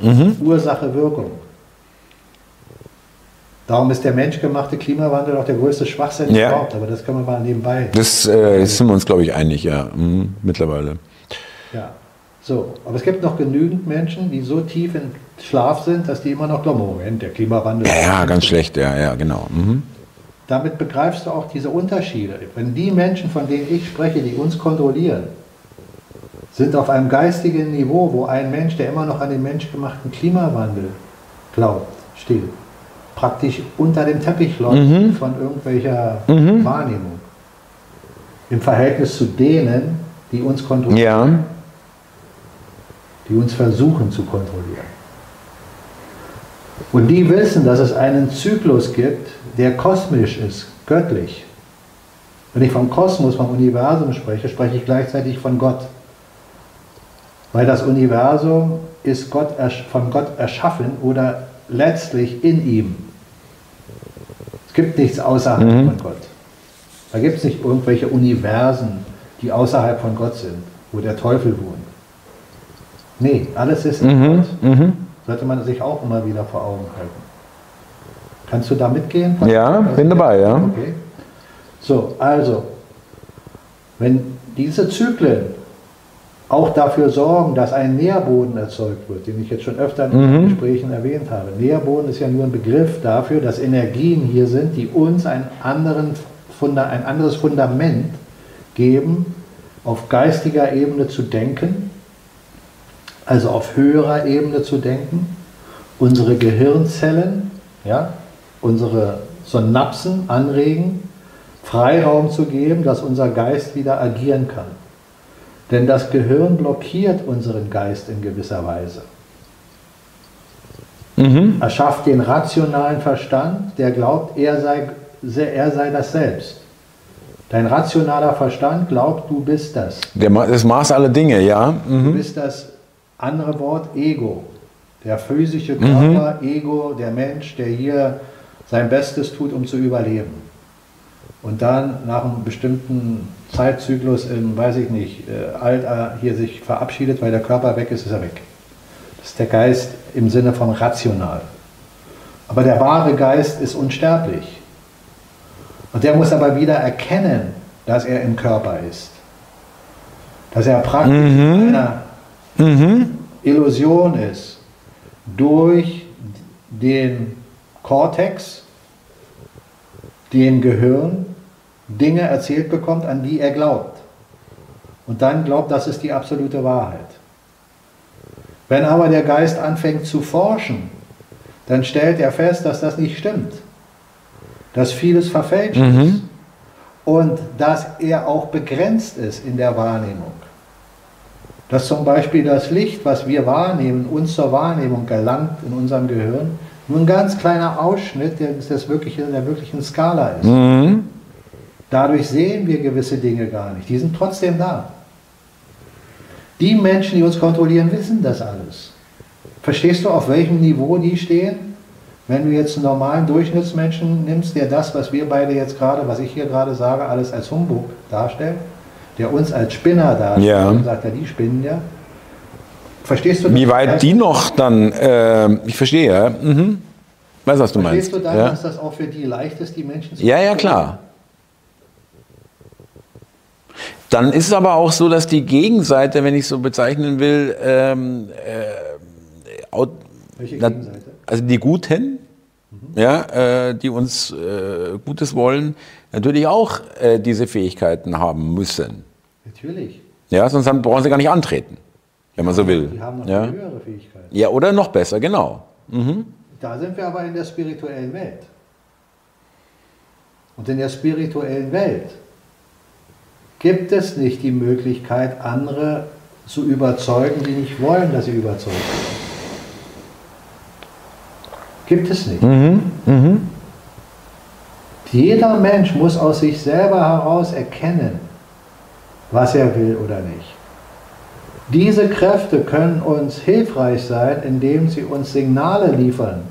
Mhm. Ursache, Wirkung. Darum ist der menschgemachte Klimawandel auch der größte Schwachsinn ja. überhaupt, aber das können wir mal nebenbei. Das äh, sind wir uns, glaube ich, einig, ja, mhm. mittlerweile. Ja, so. Aber es gibt noch genügend Menschen, die so tief in Schlaf sind, dass die immer noch glauben, Moment, der Klimawandel. Ja, ja ganz schlecht, ja, ja, genau. Mhm. Damit begreifst du auch diese Unterschiede. Wenn die Menschen, von denen ich spreche, die uns kontrollieren, sind auf einem geistigen Niveau, wo ein Mensch, der immer noch an den menschgemachten Klimawandel glaubt, steht, praktisch unter dem Teppich läuft mhm. von irgendwelcher mhm. Wahrnehmung. Im Verhältnis zu denen, die uns kontrollieren, ja. die uns versuchen zu kontrollieren. Und die wissen, dass es einen Zyklus gibt, der kosmisch ist, göttlich. Wenn ich vom Kosmos, vom Universum spreche, spreche ich gleichzeitig von Gott. Weil das Universum ist Gott, von Gott erschaffen oder letztlich in ihm. Es gibt nichts außerhalb mhm. von Gott. Da gibt es nicht irgendwelche Universen, die außerhalb von Gott sind, wo der Teufel wohnt. Nee, alles ist in mhm. Gott. Mhm. Sollte man sich auch immer wieder vor Augen halten. Kannst du da mitgehen? Ja, bin dabei, ja. Okay. So, also, wenn diese Zyklen auch dafür sorgen, dass ein Nährboden erzeugt wird, den ich jetzt schon öfter in mhm. Gesprächen erwähnt habe. Nährboden ist ja nur ein Begriff dafür, dass Energien hier sind, die uns ein, anderen, ein anderes Fundament geben, auf geistiger Ebene zu denken, also auf höherer Ebene zu denken, unsere Gehirnzellen, ja, unsere Synapsen anregen, Freiraum zu geben, dass unser Geist wieder agieren kann. Denn das Gehirn blockiert unseren Geist in gewisser Weise. Mhm. Er schafft den rationalen Verstand, der glaubt, er sei, er sei das Selbst. Dein rationaler Verstand glaubt, du bist das. Der, das Maß aller Dinge, ja. Mhm. Du bist das andere Wort Ego. Der physische Körper, mhm. Ego, der Mensch, der hier sein Bestes tut, um zu überleben. Und dann nach einem bestimmten Zeitzyklus im, weiß ich nicht, äh, Alter hier sich verabschiedet, weil der Körper weg ist, ist er weg. Das ist der Geist im Sinne von rational. Aber der wahre Geist ist unsterblich. Und der muss aber wieder erkennen, dass er im Körper ist. Dass er praktisch mhm. einer mhm. Illusion ist durch den Kortex, dem Gehirn, Dinge erzählt bekommt, an die er glaubt. Und dann glaubt, das ist die absolute Wahrheit. Wenn aber der Geist anfängt zu forschen, dann stellt er fest, dass das nicht stimmt. Dass vieles verfälscht mhm. ist. Und dass er auch begrenzt ist in der Wahrnehmung. Dass zum Beispiel das Licht, was wir wahrnehmen, uns zur Wahrnehmung gelangt in unserem Gehirn, nur ein ganz kleiner Ausschnitt der, des wirklichen, der wirklichen Skala ist. Mhm. Dadurch sehen wir gewisse Dinge gar nicht. Die sind trotzdem da. Die Menschen, die uns kontrollieren, wissen das alles. Verstehst du, auf welchem Niveau die stehen? Wenn du jetzt einen normalen Durchschnittsmenschen nimmst, der das, was wir beide jetzt gerade, was ich hier gerade sage, alles als Humbug darstellt, der uns als Spinner darstellt, ja. und sagt, ja, die spinnen ja. Verstehst du? Das? Wie weit die noch dann, äh, ich verstehe, ja. Mhm. Weißt was du Verstehst meinst? Verstehst du dann, ja? dass das auch für die leicht ist, die Menschen zu Ja, ja, klar. Dann ist es aber auch so, dass die Gegenseite, wenn ich so bezeichnen will, ähm, äh, Welche Gegenseite? also die Guten, mhm. ja, äh, die uns äh, Gutes wollen, natürlich auch äh, diese Fähigkeiten haben müssen. Natürlich. Ja, sonst haben, brauchen sie gar nicht antreten, wenn man so will. Die haben noch ja. höhere Fähigkeiten. Ja, oder noch besser, genau. Mhm. Da sind wir aber in der spirituellen Welt. Und in der spirituellen Welt gibt es nicht die Möglichkeit, andere zu überzeugen, die nicht wollen, dass sie überzeugt werden. Gibt es nicht. Mhm. Mhm. Jeder Mensch muss aus sich selber heraus erkennen, was er will oder nicht. Diese Kräfte können uns hilfreich sein, indem sie uns Signale liefern,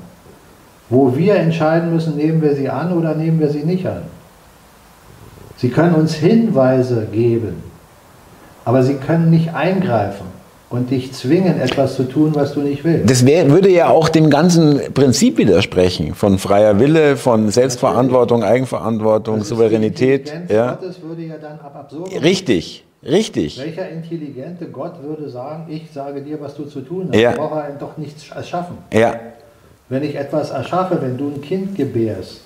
wo wir entscheiden müssen, nehmen wir sie an oder nehmen wir sie nicht an. Sie können uns Hinweise geben, aber sie können nicht eingreifen und dich zwingen, etwas zu tun, was du nicht willst. Das wär, würde ja auch dem ganzen Prinzip widersprechen, von freier Wille, von Selbstverantwortung, Eigenverantwortung, Souveränität. Ja. Gottes würde ja dann ab absurdum. Richtig, richtig. Welcher intelligente Gott würde sagen, ich sage dir, was du zu tun hast? Ja. Braucht er doch nichts erschaffen. Ja. Wenn ich etwas erschaffe, wenn du ein Kind gebärst,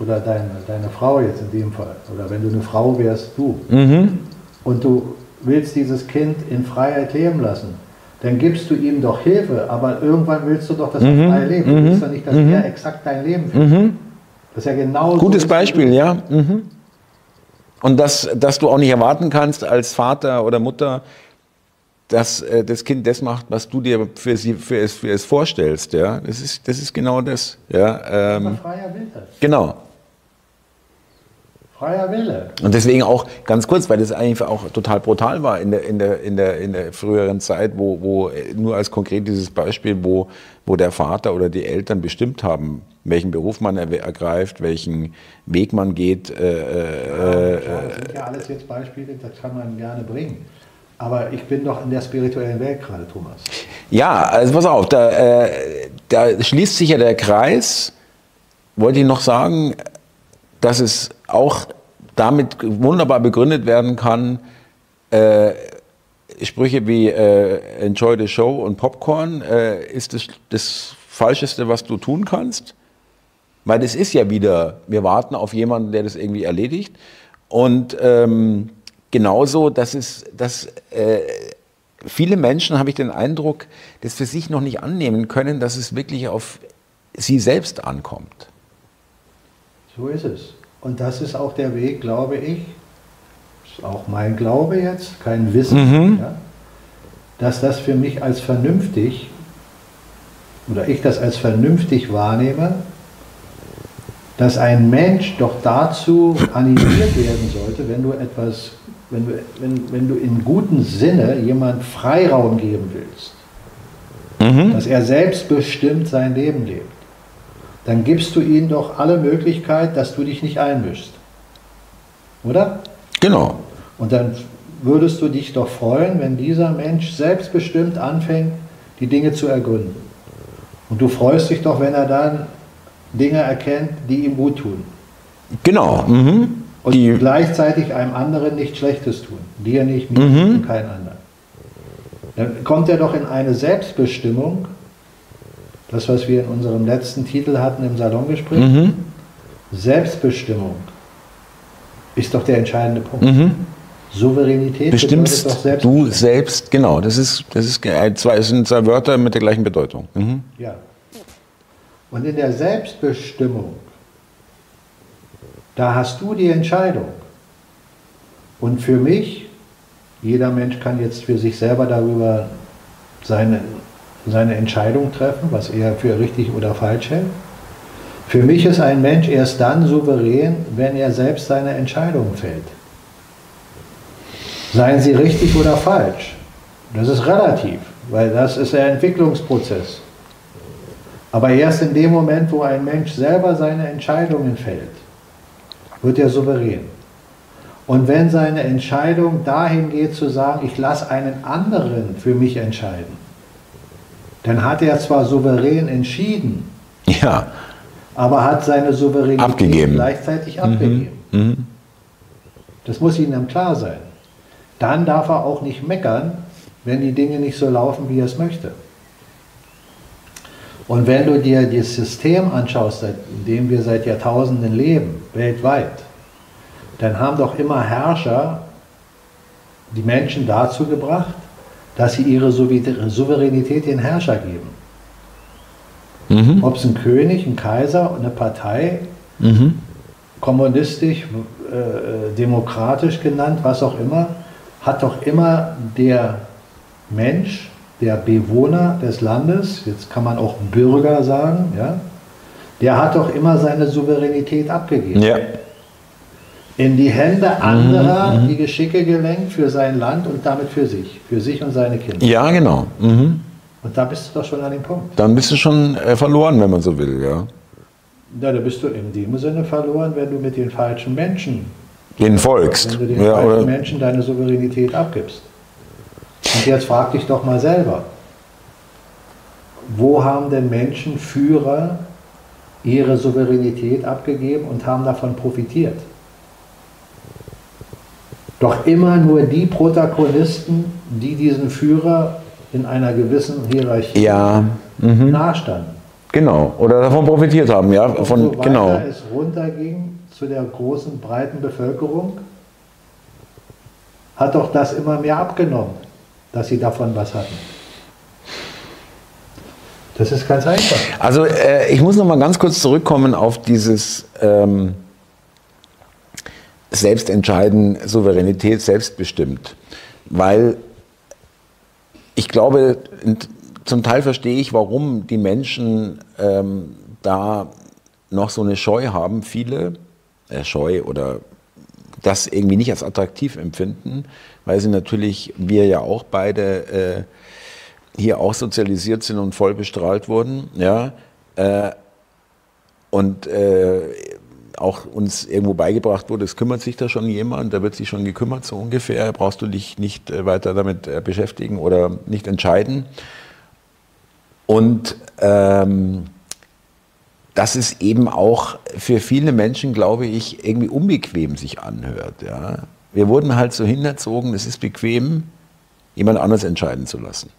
oder deine, deine Frau jetzt in dem Fall, oder wenn du eine Frau wärst, du, mhm. und du willst dieses Kind in Freiheit leben lassen, dann gibst du ihm doch Hilfe, aber irgendwann willst du doch, dass er mhm. frei lebt. Du willst mhm. doch nicht, dass mhm. er exakt dein Leben führt. Mhm. Das ist ja genau Gutes Beispiel, ja. Mhm. Und dass, dass du auch nicht erwarten kannst als Vater oder Mutter, dass äh, das Kind das macht, was du dir für, sie, für, es, für es vorstellst. Ja? Das, ist, das ist genau das. Ja? Ähm, freier Wille. Genau. Freier Wille. Und deswegen auch ganz kurz, weil das eigentlich auch total brutal war in der, in der, in der, in der früheren Zeit, wo, wo nur als konkret dieses Beispiel, wo, wo der Vater oder die Eltern bestimmt haben, welchen Beruf man ergreift, welchen Weg man geht. Äh, äh, ja, klar, das sind ja alles jetzt Beispiele, das kann man gerne bringen. Aber ich bin doch in der spirituellen Welt gerade, Thomas. Ja, also pass auf, da, äh, da schließt sich ja der Kreis. Wollte ich noch sagen, dass es auch damit wunderbar begründet werden kann, äh, Sprüche wie äh, Enjoy the Show und Popcorn äh, ist das, das Falscheste, was du tun kannst. Weil es ist ja wieder, wir warten auf jemanden, der das irgendwie erledigt. Und ähm, genauso, dass es, dass äh, viele Menschen, habe ich den Eindruck, das für sich noch nicht annehmen können, dass es wirklich auf sie selbst ankommt. So ist es. Und das ist auch der Weg, glaube ich, ist auch mein Glaube jetzt, kein Wissen, mhm. ja, dass das für mich als vernünftig oder ich das als vernünftig wahrnehme, dass ein Mensch doch dazu animiert werden sollte, wenn du etwas, wenn du, wenn, wenn du in gutem Sinne jemand Freiraum geben willst, mhm. dass er selbstbestimmt sein Leben lebt, dann gibst du ihm doch alle Möglichkeit, dass du dich nicht einmischst. Oder? Genau. Und dann würdest du dich doch freuen, wenn dieser Mensch selbstbestimmt anfängt, die Dinge zu ergründen. Und du freust dich doch, wenn er dann Dinge erkennt, die ihm gut tun. Genau. Mhm. Und die gleichzeitig einem anderen nichts Schlechtes tun. Dir nicht, mir mhm. und kein anderer. Dann kommt er doch in eine Selbstbestimmung, das, was wir in unserem letzten Titel hatten im Salongespräch. Mhm. Selbstbestimmung ist doch der entscheidende Punkt. Mhm. Souveränität bestimmst doch selbst du selbst, genau. Das ist, das ist zwei, sind zwei Wörter mit der gleichen Bedeutung. Mhm. Ja. Und in der Selbstbestimmung, da hast du die Entscheidung. Und für mich, jeder Mensch kann jetzt für sich selber darüber seine, seine Entscheidung treffen, was er für richtig oder falsch hält. Für mich ist ein Mensch erst dann souverän, wenn er selbst seine Entscheidungen fällt. Seien sie richtig oder falsch. Das ist relativ, weil das ist der Entwicklungsprozess. Aber erst in dem Moment, wo ein Mensch selber seine Entscheidungen fällt, wird er souverän. Und wenn seine Entscheidung dahin geht zu sagen, ich lasse einen anderen für mich entscheiden, dann hat er zwar souverän entschieden, ja. aber hat seine Souveränität abgegeben. gleichzeitig mhm. abgegeben. Mhm. Das muss Ihnen klar sein. Dann darf er auch nicht meckern, wenn die Dinge nicht so laufen, wie er es möchte. Und wenn du dir das System anschaust, in dem wir seit Jahrtausenden leben, weltweit, dann haben doch immer Herrscher die Menschen dazu gebracht, dass sie ihre Souveränität den Herrscher geben. Mhm. Ob es ein König, ein Kaiser, eine Partei, mhm. kommunistisch, äh, demokratisch genannt, was auch immer, hat doch immer der Mensch der Bewohner des Landes, jetzt kann man auch Bürger sagen, ja, der hat doch immer seine Souveränität abgegeben. Ja. In die Hände anderer mhm, mhm, die Geschicke gelenkt für sein Land und damit für sich, für sich und seine Kinder. Ja, genau. Mhm. Und da bist du doch schon an dem Punkt. Dann bist du schon äh, verloren, wenn man so will, ja. Ja, da bist du in dem Sinne verloren, wenn du mit den falschen Menschen den folgst. Wenn du den ja, falschen oder? Menschen deine Souveränität abgibst. Und jetzt frag dich doch mal selber, wo haben denn Menschen, Führer, ihre Souveränität abgegeben und haben davon profitiert? Doch immer nur die Protagonisten, die diesen Führer in einer gewissen Hierarchie ja. mhm. nahestanden. Genau, oder davon profitiert haben, ja. Und von, so genau. es runterging zu der großen, breiten Bevölkerung, hat doch das immer mehr abgenommen dass sie davon was hatten. Das ist ganz einfach. Also äh, ich muss noch mal ganz kurz zurückkommen auf dieses ähm, Selbstentscheiden, Souveränität, selbstbestimmt, weil ich glaube, zum Teil verstehe ich, warum die Menschen ähm, da noch so eine Scheu haben, viele, äh, Scheu oder das irgendwie nicht als attraktiv empfinden, weil sie natürlich, wir ja auch beide äh, hier auch sozialisiert sind und voll bestrahlt wurden, ja, äh, und äh, auch uns irgendwo beigebracht wurde, es kümmert sich da schon jemand, da wird sich schon gekümmert, so ungefähr, brauchst du dich nicht äh, weiter damit äh, beschäftigen oder nicht entscheiden. Und ähm, dass es eben auch für viele Menschen, glaube ich, irgendwie unbequem sich anhört. Ja? Wir wurden halt so hinterzogen, es ist bequem, jemand anders entscheiden zu lassen.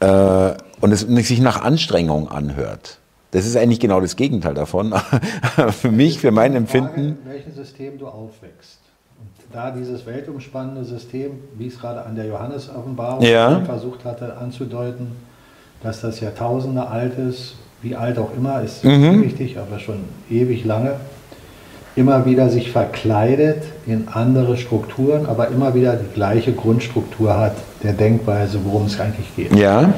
Äh, und es sich nach Anstrengung anhört. Das ist eigentlich genau das Gegenteil davon. für mich, für mein Empfinden. In welchem System du aufwächst. Und da dieses weltumspannende System, wie es gerade an der Johannes-Offenbarung ja. versucht hatte anzudeuten, dass das Jahrtausende alt ist, wie alt auch immer, ist mhm. wichtig, aber schon ewig lange, immer wieder sich verkleidet in andere Strukturen, aber immer wieder die gleiche Grundstruktur hat der Denkweise, worum es eigentlich geht. Ja.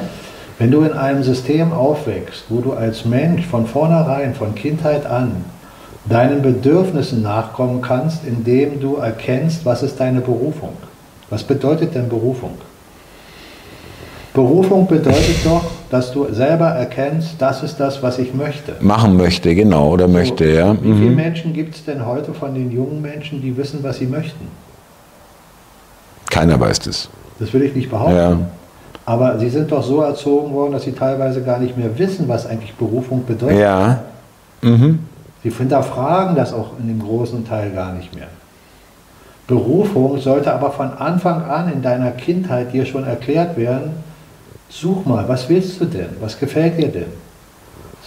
Wenn du in einem System aufwächst, wo du als Mensch von vornherein, von Kindheit an, deinen Bedürfnissen nachkommen kannst, indem du erkennst, was ist deine Berufung. Was bedeutet denn Berufung? Berufung bedeutet doch, dass du selber erkennst, das ist das, was ich möchte. Machen möchte, genau, oder so, möchte, ja. Wie mhm. viele Menschen gibt es denn heute von den jungen Menschen, die wissen, was sie möchten? Keiner weiß das. Das will ich nicht behaupten. Ja. Aber sie sind doch so erzogen worden, dass sie teilweise gar nicht mehr wissen, was eigentlich Berufung bedeutet. Ja. Mhm. Sie hinterfragen das auch in dem großen Teil gar nicht mehr. Berufung sollte aber von Anfang an in deiner Kindheit dir schon erklärt werden, Such mal, was willst du denn? Was gefällt dir denn?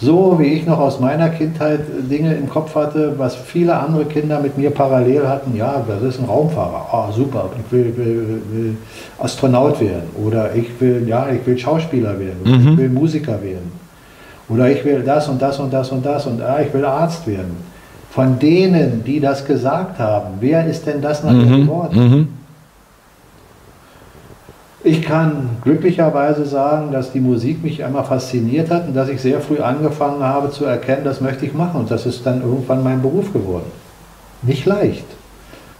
So wie ich noch aus meiner Kindheit Dinge im Kopf hatte, was viele andere Kinder mit mir parallel hatten, ja, das ist ein Raumfahrer, ah super, ich will, will, will Astronaut werden oder ich will, ja, ich will Schauspieler werden oder mhm. ich will Musiker werden oder ich will das und das und das und das und ah, ich will Arzt werden. Von denen, die das gesagt haben, wer ist denn das nachher mhm. geworden? Mhm. Ich kann glücklicherweise sagen, dass die Musik mich einmal fasziniert hat und dass ich sehr früh angefangen habe zu erkennen, das möchte ich machen. Und das ist dann irgendwann mein Beruf geworden. Nicht leicht.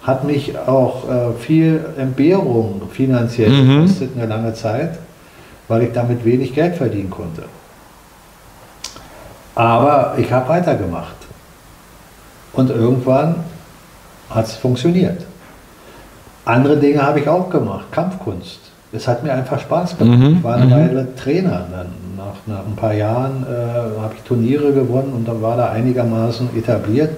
Hat mich auch äh, viel Entbehrung finanziell mhm. gekostet eine lange Zeit, weil ich damit wenig Geld verdienen konnte. Aber ich habe weitergemacht. Und irgendwann hat es funktioniert. Andere Dinge habe ich auch gemacht. Kampfkunst es hat mir einfach Spaß gemacht. Mhm. Ich war eine mhm. Weile Trainer. Dann nach, nach ein paar Jahren äh, habe ich Turniere gewonnen und dann war da einigermaßen etabliert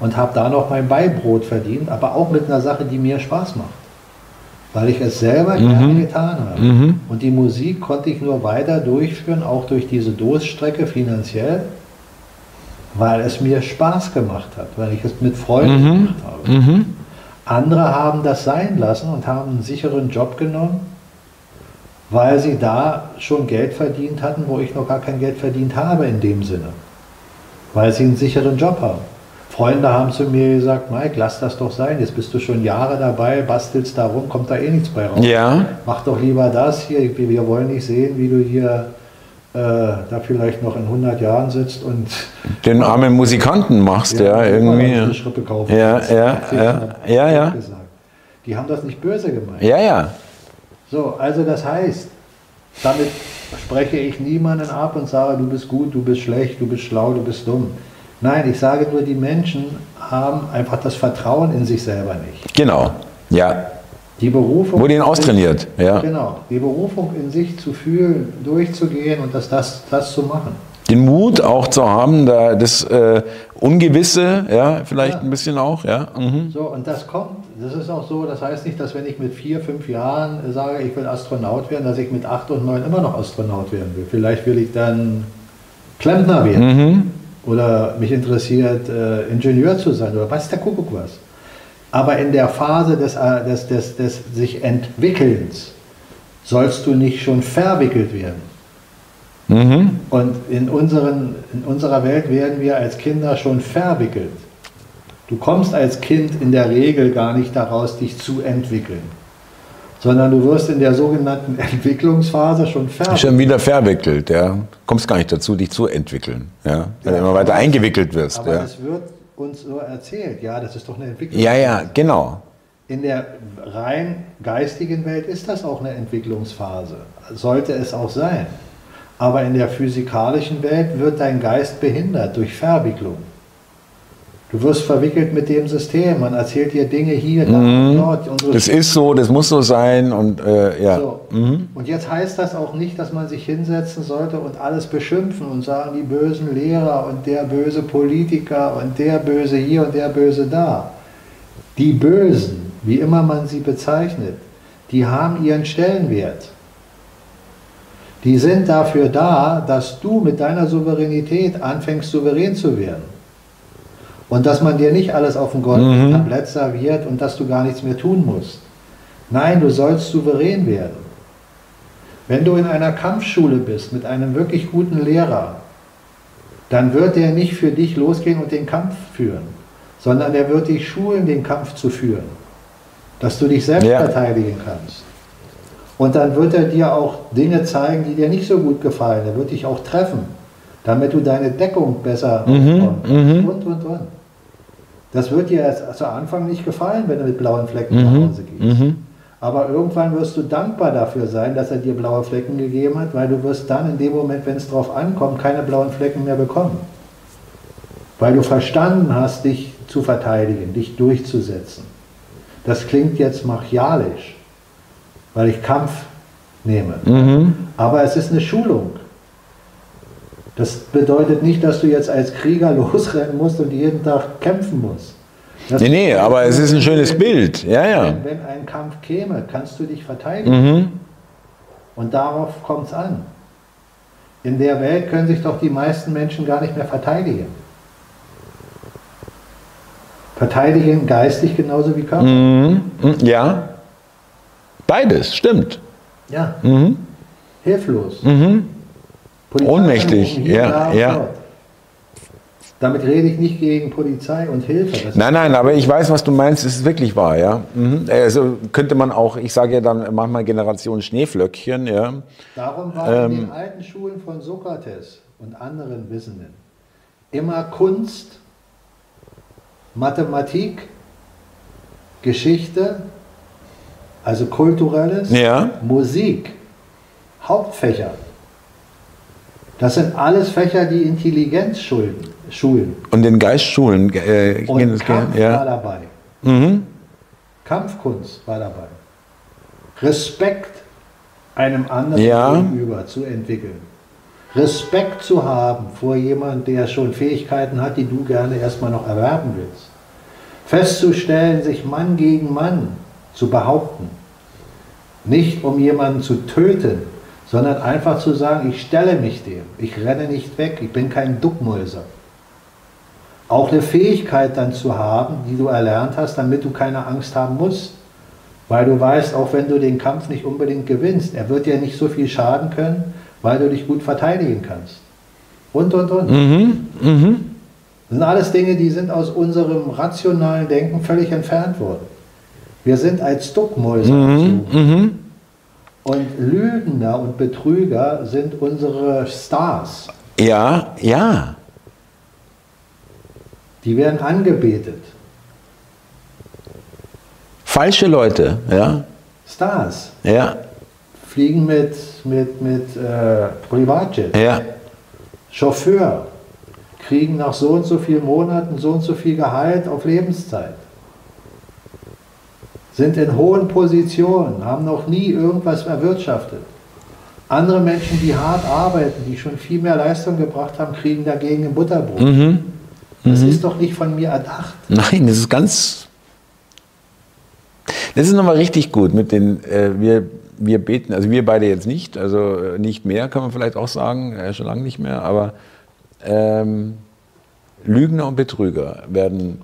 und habe da noch mein Beibrot verdient, aber auch mit einer Sache, die mir Spaß macht. Weil ich es selber mhm. gerne getan habe. Mhm. Und die Musik konnte ich nur weiter durchführen, auch durch diese Durststrecke finanziell, weil es mir Spaß gemacht hat, weil ich es mit Freude mhm. gemacht habe. Mhm. Andere haben das sein lassen und haben einen sicheren Job genommen weil sie da schon Geld verdient hatten, wo ich noch gar kein Geld verdient habe in dem Sinne. Weil sie einen sicheren Job haben. Freunde haben zu mir gesagt, Mike, lass das doch sein, jetzt bist du schon Jahre dabei, bastelst da rum, kommt da eh nichts bei raus. Ja. Mach doch lieber das hier, wir wollen nicht sehen, wie du hier äh, da vielleicht noch in 100 Jahren sitzt und... Den armen Musikanten machst, ja, ja irgendwie. Eine Schrippe kaufen. Ja, ja, ja, ja, ja. Die haben das nicht böse gemeint. Ja, ja. So, also das heißt, damit spreche ich niemanden ab und sage, du bist gut, du bist schlecht, du bist schlau, du bist dumm. Nein, ich sage nur, die Menschen haben einfach das Vertrauen in sich selber nicht. Genau, ja. Die Berufung. Wurde ihnen austrainiert, ja. Genau, die Berufung in sich zu fühlen, durchzugehen und das, das, das zu machen den Mut auch zu haben, da das äh, Ungewisse, ja, vielleicht ja. ein bisschen auch, ja. Mhm. So, und das kommt, das ist auch so, das heißt nicht, dass wenn ich mit vier, fünf Jahren sage, ich will Astronaut werden, dass ich mit acht und neun immer noch Astronaut werden will. Vielleicht will ich dann Klempner werden. Mhm. Oder mich interessiert, äh, Ingenieur zu sein oder weiß der Kuckuck was. Aber in der Phase des, äh, des, des, des sich Entwickelns sollst du nicht schon verwickelt werden. Mhm. Und in, unseren, in unserer Welt werden wir als Kinder schon verwickelt. Du kommst als Kind in der Regel gar nicht daraus, dich zu entwickeln, sondern du wirst in der sogenannten Entwicklungsphase schon verwickelt. Schon wieder verwickelt, ja. Du kommst gar nicht dazu, dich zu entwickeln, ja. Weil ja, du immer weiter eingewickelt wirst. Aber ja. es wird uns so erzählt, ja, das ist doch eine Entwicklung. Ja, ja, genau. In der rein geistigen Welt ist das auch eine Entwicklungsphase. Sollte es auch sein. Aber in der physikalischen Welt wird dein Geist behindert durch Verwicklung. Du wirst verwickelt mit dem System. Man erzählt dir Dinge hier, da mhm. dort. Unsere das ist so, das muss so sein und äh, ja. So. Mhm. Und jetzt heißt das auch nicht, dass man sich hinsetzen sollte und alles beschimpfen und sagen, die bösen Lehrer und der böse Politiker und der böse hier und der böse da. Die Bösen, wie immer man sie bezeichnet, die haben ihren Stellenwert. Die sind dafür da, dass du mit deiner Souveränität anfängst, souverän zu werden. Und dass man dir nicht alles auf dem goldenen mhm. Tablett serviert und dass du gar nichts mehr tun musst. Nein, du sollst souverän werden. Wenn du in einer Kampfschule bist mit einem wirklich guten Lehrer, dann wird er nicht für dich losgehen und den Kampf führen, sondern er wird dich schulen, den Kampf zu führen, dass du dich selbst ja. verteidigen kannst. Und dann wird er dir auch Dinge zeigen, die dir nicht so gut gefallen. Er wird dich auch treffen, damit du deine Deckung besser mhm, mhm. und und und. Das wird dir erst zu Anfang nicht gefallen, wenn du mit blauen Flecken mhm. nach Hause gehst. Mhm. Aber irgendwann wirst du dankbar dafür sein, dass er dir blaue Flecken gegeben hat, weil du wirst dann in dem Moment, wenn es drauf ankommt, keine blauen Flecken mehr bekommen. Weil du verstanden hast, dich zu verteidigen, dich durchzusetzen. Das klingt jetzt machialisch, weil ich Kampf nehme. Mhm. Aber es ist eine Schulung. Das bedeutet nicht, dass du jetzt als Krieger losrennen musst und jeden Tag kämpfen musst. Das nee, nee, aber es ist ein schönes Bild. Ja, ja. Wenn, wenn ein Kampf käme, kannst du dich verteidigen. Mhm. Und darauf kommt es an. In der Welt können sich doch die meisten Menschen gar nicht mehr verteidigen. Verteidigen geistig genauso wie Körper. Mhm. mhm. Ja. Beides, stimmt. Ja. Mhm. Hilflos. Mhm. Polizei Ohnmächtig, ja, ja. Damit rede ich nicht gegen Polizei und Hilfe. Das nein, nein, aber ich weiß, was du meinst, es ist wirklich wahr, ja. Mhm. Also könnte man auch, ich sage ja dann manchmal Generation Schneeflöckchen, ja. Darum war ähm, in den alten Schulen von Sokrates und anderen Wissenden immer Kunst, Mathematik, Geschichte, also kulturelles, ja. Musik, Hauptfächer. Das sind alles Fächer, die Intelligenz schulen. schulen. Und den Geist schulen. Äh, Und Kampf ja. war dabei. Mhm. Kampfkunst war dabei. Respekt einem anderen ja. gegenüber zu entwickeln. Respekt zu haben vor jemandem, der schon Fähigkeiten hat, die du gerne erstmal noch erwerben willst. Festzustellen, sich Mann gegen Mann zu behaupten. Nicht um jemanden zu töten, sondern einfach zu sagen, ich stelle mich dem, ich renne nicht weg, ich bin kein Duckmäuser. Auch eine Fähigkeit dann zu haben, die du erlernt hast, damit du keine Angst haben musst. Weil du weißt, auch wenn du den Kampf nicht unbedingt gewinnst, er wird dir nicht so viel schaden können, weil du dich gut verteidigen kannst. Und, und, und. Mhm, mh. Das sind alles Dinge, die sind aus unserem rationalen Denken völlig entfernt worden. Wir sind als Duckmäuse. Mhm, mh. Und Lügner und Betrüger sind unsere Stars. Ja, ja. Die werden angebetet. Falsche Leute, ja. Stars. Ja. Fliegen mit, mit, mit äh, Privatjet. Ja. Chauffeur. Kriegen nach so und so vielen Monaten so und so viel Gehalt auf Lebenszeit sind in hohen Positionen, haben noch nie irgendwas erwirtschaftet. Andere Menschen, die hart arbeiten, die schon viel mehr Leistung gebracht haben, kriegen dagegen ein Butterbrot. Mhm. Das mhm. ist doch nicht von mir erdacht. Nein, das ist ganz. Das ist nochmal richtig gut mit den, äh, wir, wir beten, also wir beide jetzt nicht, also äh, nicht mehr, kann man vielleicht auch sagen, äh, schon lange nicht mehr, aber ähm, Lügner und Betrüger werden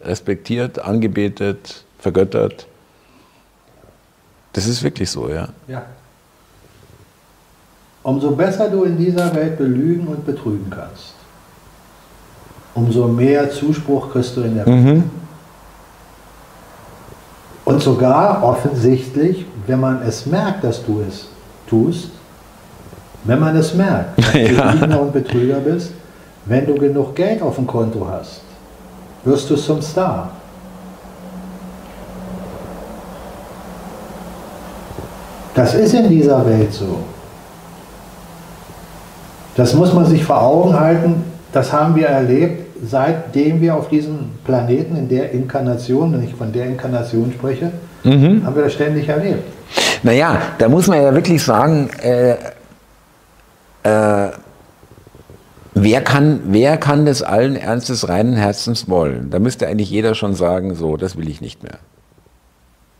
respektiert, angebetet, vergöttert. Das ist wirklich so, ja. Ja. Umso besser du in dieser Welt belügen und betrügen kannst, umso mehr Zuspruch kriegst du in der Welt. Mhm. Und sogar offensichtlich, wenn man es merkt, dass du es tust, wenn man es merkt, dass ja. du Lügner und Betrüger bist, wenn du genug Geld auf dem Konto hast, wirst du zum Star. Das ist in dieser Welt so. Das muss man sich vor Augen halten. Das haben wir erlebt. seitdem wir auf diesem Planeten in der Inkarnation, wenn ich von der Inkarnation spreche, mhm. haben wir das ständig erlebt. Naja, da muss man ja wirklich sagen, äh, äh, wer, kann, wer kann das allen Ernstes, reinen Herzens wollen? Da müsste eigentlich jeder schon sagen, so, das will ich nicht mehr.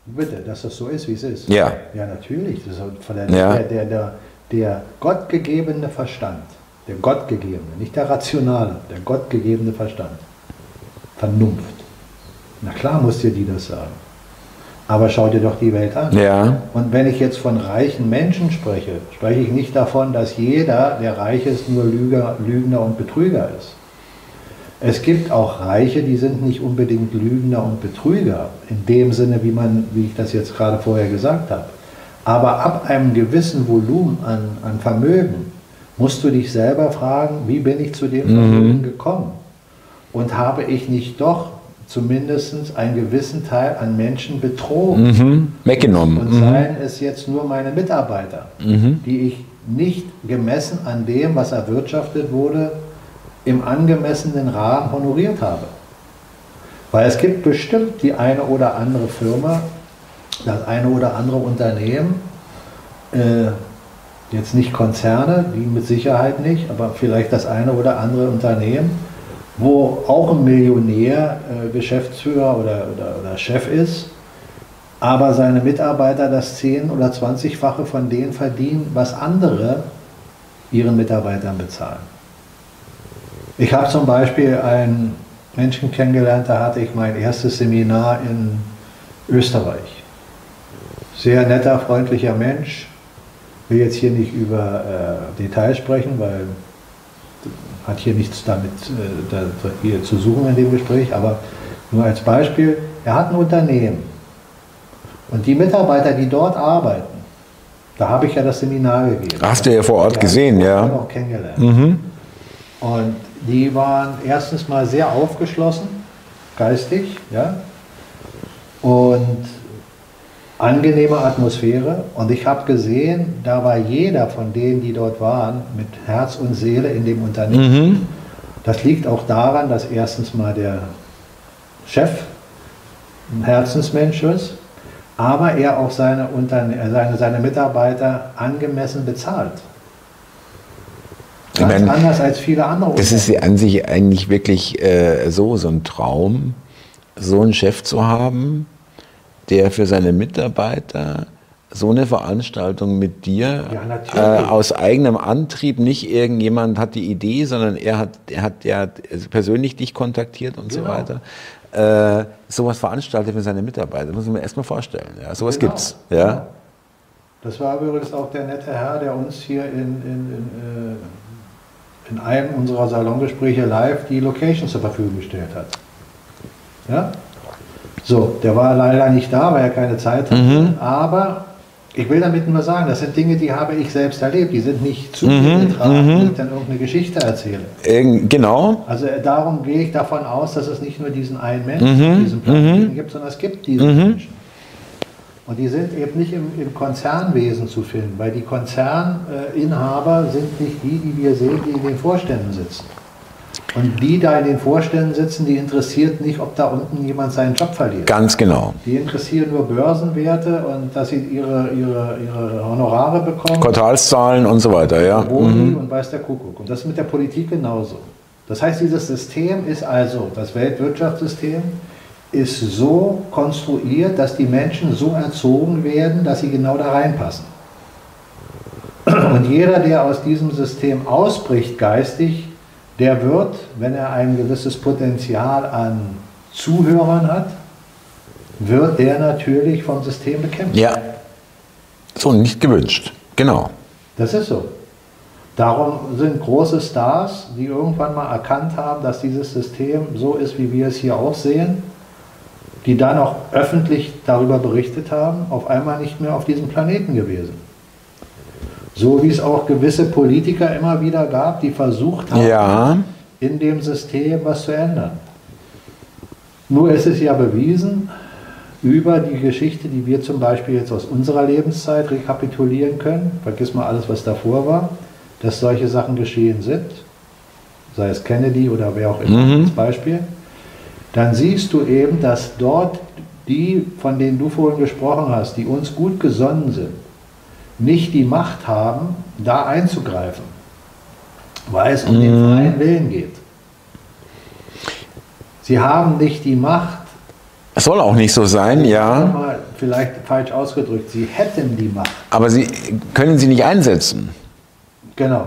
Bitte, dass das so ist, wie es ist. Ja. Ja, natürlich. Das ist von der, ja. der, der, der, der gottgegebene Verstand, der gottgegebene, nicht der rationale, der gottgegebene Verstand. Vernunft. Na klar muss dir die das sagen. Aber schau dir doch die Welt an. Ja. Und wenn ich jetzt von reichen Menschen spreche, spreche ich nicht davon, dass jeder, der reich ist, nur Lüger, Lügner und Betrüger ist. Es gibt auch Reiche, die sind nicht unbedingt Lügner und Betrüger, in dem Sinne, wie, man, wie ich das jetzt gerade vorher gesagt habe. Aber ab einem gewissen Volumen an, an Vermögen musst du dich selber fragen, wie bin ich zu dem mhm. Vermögen gekommen? Und habe ich nicht doch zumindest einen gewissen Teil an Menschen betrogen? Mhm. Weggenommen. Und, und seien es jetzt nur meine Mitarbeiter, mhm. die ich nicht gemessen an dem, was erwirtschaftet wurde, im angemessenen Rahmen honoriert habe. Weil es gibt bestimmt die eine oder andere Firma, das eine oder andere Unternehmen, äh, jetzt nicht Konzerne, die mit Sicherheit nicht, aber vielleicht das eine oder andere Unternehmen, wo auch ein Millionär äh, Geschäftsführer oder, oder, oder Chef ist, aber seine Mitarbeiter das 10 oder 20-fache von denen verdienen, was andere ihren Mitarbeitern bezahlen. Ich habe zum Beispiel einen Menschen kennengelernt, da hatte ich mein erstes Seminar in Österreich. Sehr netter, freundlicher Mensch. Ich will jetzt hier nicht über äh, Details sprechen, weil hat hier nichts damit äh, da, hier zu suchen in dem Gespräch, aber nur als Beispiel, er hat ein Unternehmen und die Mitarbeiter, die dort arbeiten, da habe ich ja das Seminar gegeben. Hast du ja vor Ort gesehen, ja. auch kennengelernt. Mhm. Und die waren erstens mal sehr aufgeschlossen, geistig, ja, und angenehme Atmosphäre. Und ich habe gesehen, da war jeder von denen, die dort waren, mit Herz und Seele in dem Unternehmen. Mhm. Das liegt auch daran, dass erstens mal der Chef ein Herzensmensch ist, aber er auch seine, Unterne seine, seine Mitarbeiter angemessen bezahlt. Meine, anders als viele andere. Das ist an sich eigentlich wirklich äh, so, so ein Traum, so einen Chef zu haben, der für seine Mitarbeiter so eine Veranstaltung mit dir ja, äh, aus eigenem Antrieb, nicht irgendjemand hat die Idee, sondern er hat, er hat ja persönlich dich kontaktiert und genau. so weiter. Äh, sowas veranstaltet für seine Mitarbeiter, das muss ich mir erstmal vorstellen. Ja, sowas genau. gibt's. Ja. Das war übrigens auch der nette Herr, der uns hier in, in, in, äh, in einem unserer Salongespräche live die Location zur Verfügung gestellt hat. Ja? So, der war leider nicht da, weil er keine Zeit hatte. Mhm. Aber ich will damit nur sagen, das sind Dinge, die habe ich selbst erlebt. Die sind nicht zu mhm. mir getragen, mhm. wenn ich dann irgendeine Geschichte erzähle. Ähm, genau. Also äh, darum gehe ich davon aus, dass es nicht nur diesen einen Menschen mhm. auf diesem Planeten mhm. gibt, sondern es gibt diese mhm. Menschen. Und die sind eben nicht im, im Konzernwesen zu finden, weil die Konzerninhaber sind nicht die, die wir sehen, die in den Vorständen sitzen. Und die da in den Vorständen sitzen, die interessiert nicht, ob da unten jemand seinen Job verliert. Ganz genau. Die interessieren nur Börsenwerte und dass sie ihre, ihre, ihre Honorare bekommen. Quartalszahlen und so weiter, ja. Mhm. und weiß der Kuckuck. Und das ist mit der Politik genauso. Das heißt, dieses System ist also, das Weltwirtschaftssystem, ist so konstruiert, dass die Menschen so erzogen werden, dass sie genau da reinpassen. Und jeder, der aus diesem System ausbricht geistig, der wird, wenn er ein gewisses Potenzial an Zuhörern hat, wird der natürlich vom System bekämpft. Ja, so nicht gewünscht, genau. Das ist so. Darum sind große Stars, die irgendwann mal erkannt haben, dass dieses System so ist, wie wir es hier auch sehen, die dann auch öffentlich darüber berichtet haben, auf einmal nicht mehr auf diesem Planeten gewesen. So wie es auch gewisse Politiker immer wieder gab, die versucht haben, ja. in dem System was zu ändern. Nur ist es ja bewiesen, über die Geschichte, die wir zum Beispiel jetzt aus unserer Lebenszeit rekapitulieren können, vergiss mal alles, was davor war, dass solche Sachen geschehen sind. sei es Kennedy oder wer auch immer mhm. als Beispiel, dann siehst du eben, dass dort die, von denen du vorhin gesprochen hast, die uns gut gesonnen sind, nicht die Macht haben, da einzugreifen, weil es um mhm. den freien Willen geht. Sie haben nicht die Macht. Es soll auch nicht so sein, ja. Vielleicht falsch ausgedrückt, sie hätten die Macht. Aber sie können sie nicht einsetzen. Genau.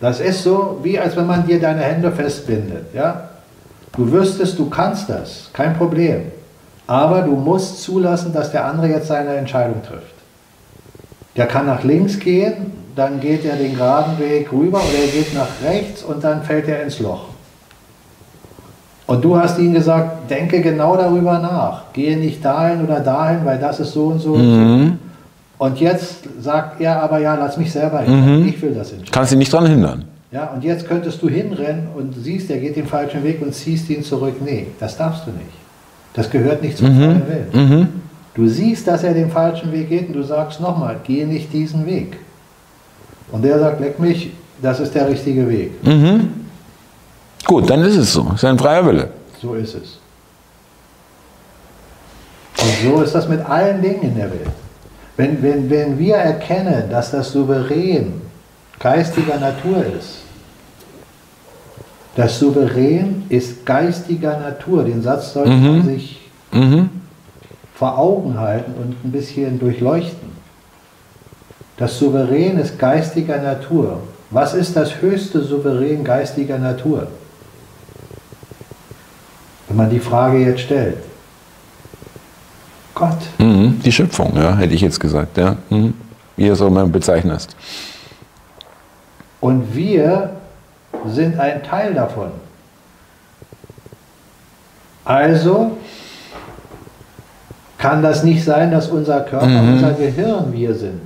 Das ist so, wie als wenn man dir deine Hände festbindet. Ja? Du wüsstest, du kannst das, kein Problem. Aber du musst zulassen, dass der andere jetzt seine Entscheidung trifft. Der kann nach links gehen, dann geht er den geraden Weg rüber oder er geht nach rechts und dann fällt er ins Loch. Und du hast ihm gesagt, denke genau darüber nach. Gehe nicht dahin oder dahin, weil das ist so und so. Mhm. Und, so. und jetzt sagt er aber, ja, lass mich selber hin. Mhm. Ich will das entscheiden. Kannst ihn nicht daran hindern. Ja, und jetzt könntest du hinrennen und siehst, er geht den falschen Weg und ziehst ihn zurück. Nee, das darfst du nicht. Das gehört nicht zum mhm. freien Willen. Mhm. Du siehst, dass er den falschen Weg geht und du sagst nochmal, gehe nicht diesen Weg. Und der sagt, leck mich, das ist der richtige Weg. Mhm. Gut, dann ist es so. Das ist ein freier Wille. So ist es. Und so ist das mit allen Dingen in der Welt. Wenn, wenn, wenn wir erkennen, dass das Souverän geistiger Natur ist, das Souverän ist geistiger Natur. Den Satz sollte mhm. man sich mhm. vor Augen halten und ein bisschen durchleuchten. Das Souverän ist geistiger Natur. Was ist das höchste Souverän geistiger Natur? Wenn man die Frage jetzt stellt. Gott. Mhm, die Schöpfung, ja, hätte ich jetzt gesagt, ja. Mhm. Wie du es auch immer bezeichnest. Und wir sind ein Teil davon. Also kann das nicht sein, dass unser Körper, mhm. unser Gehirn wir sind.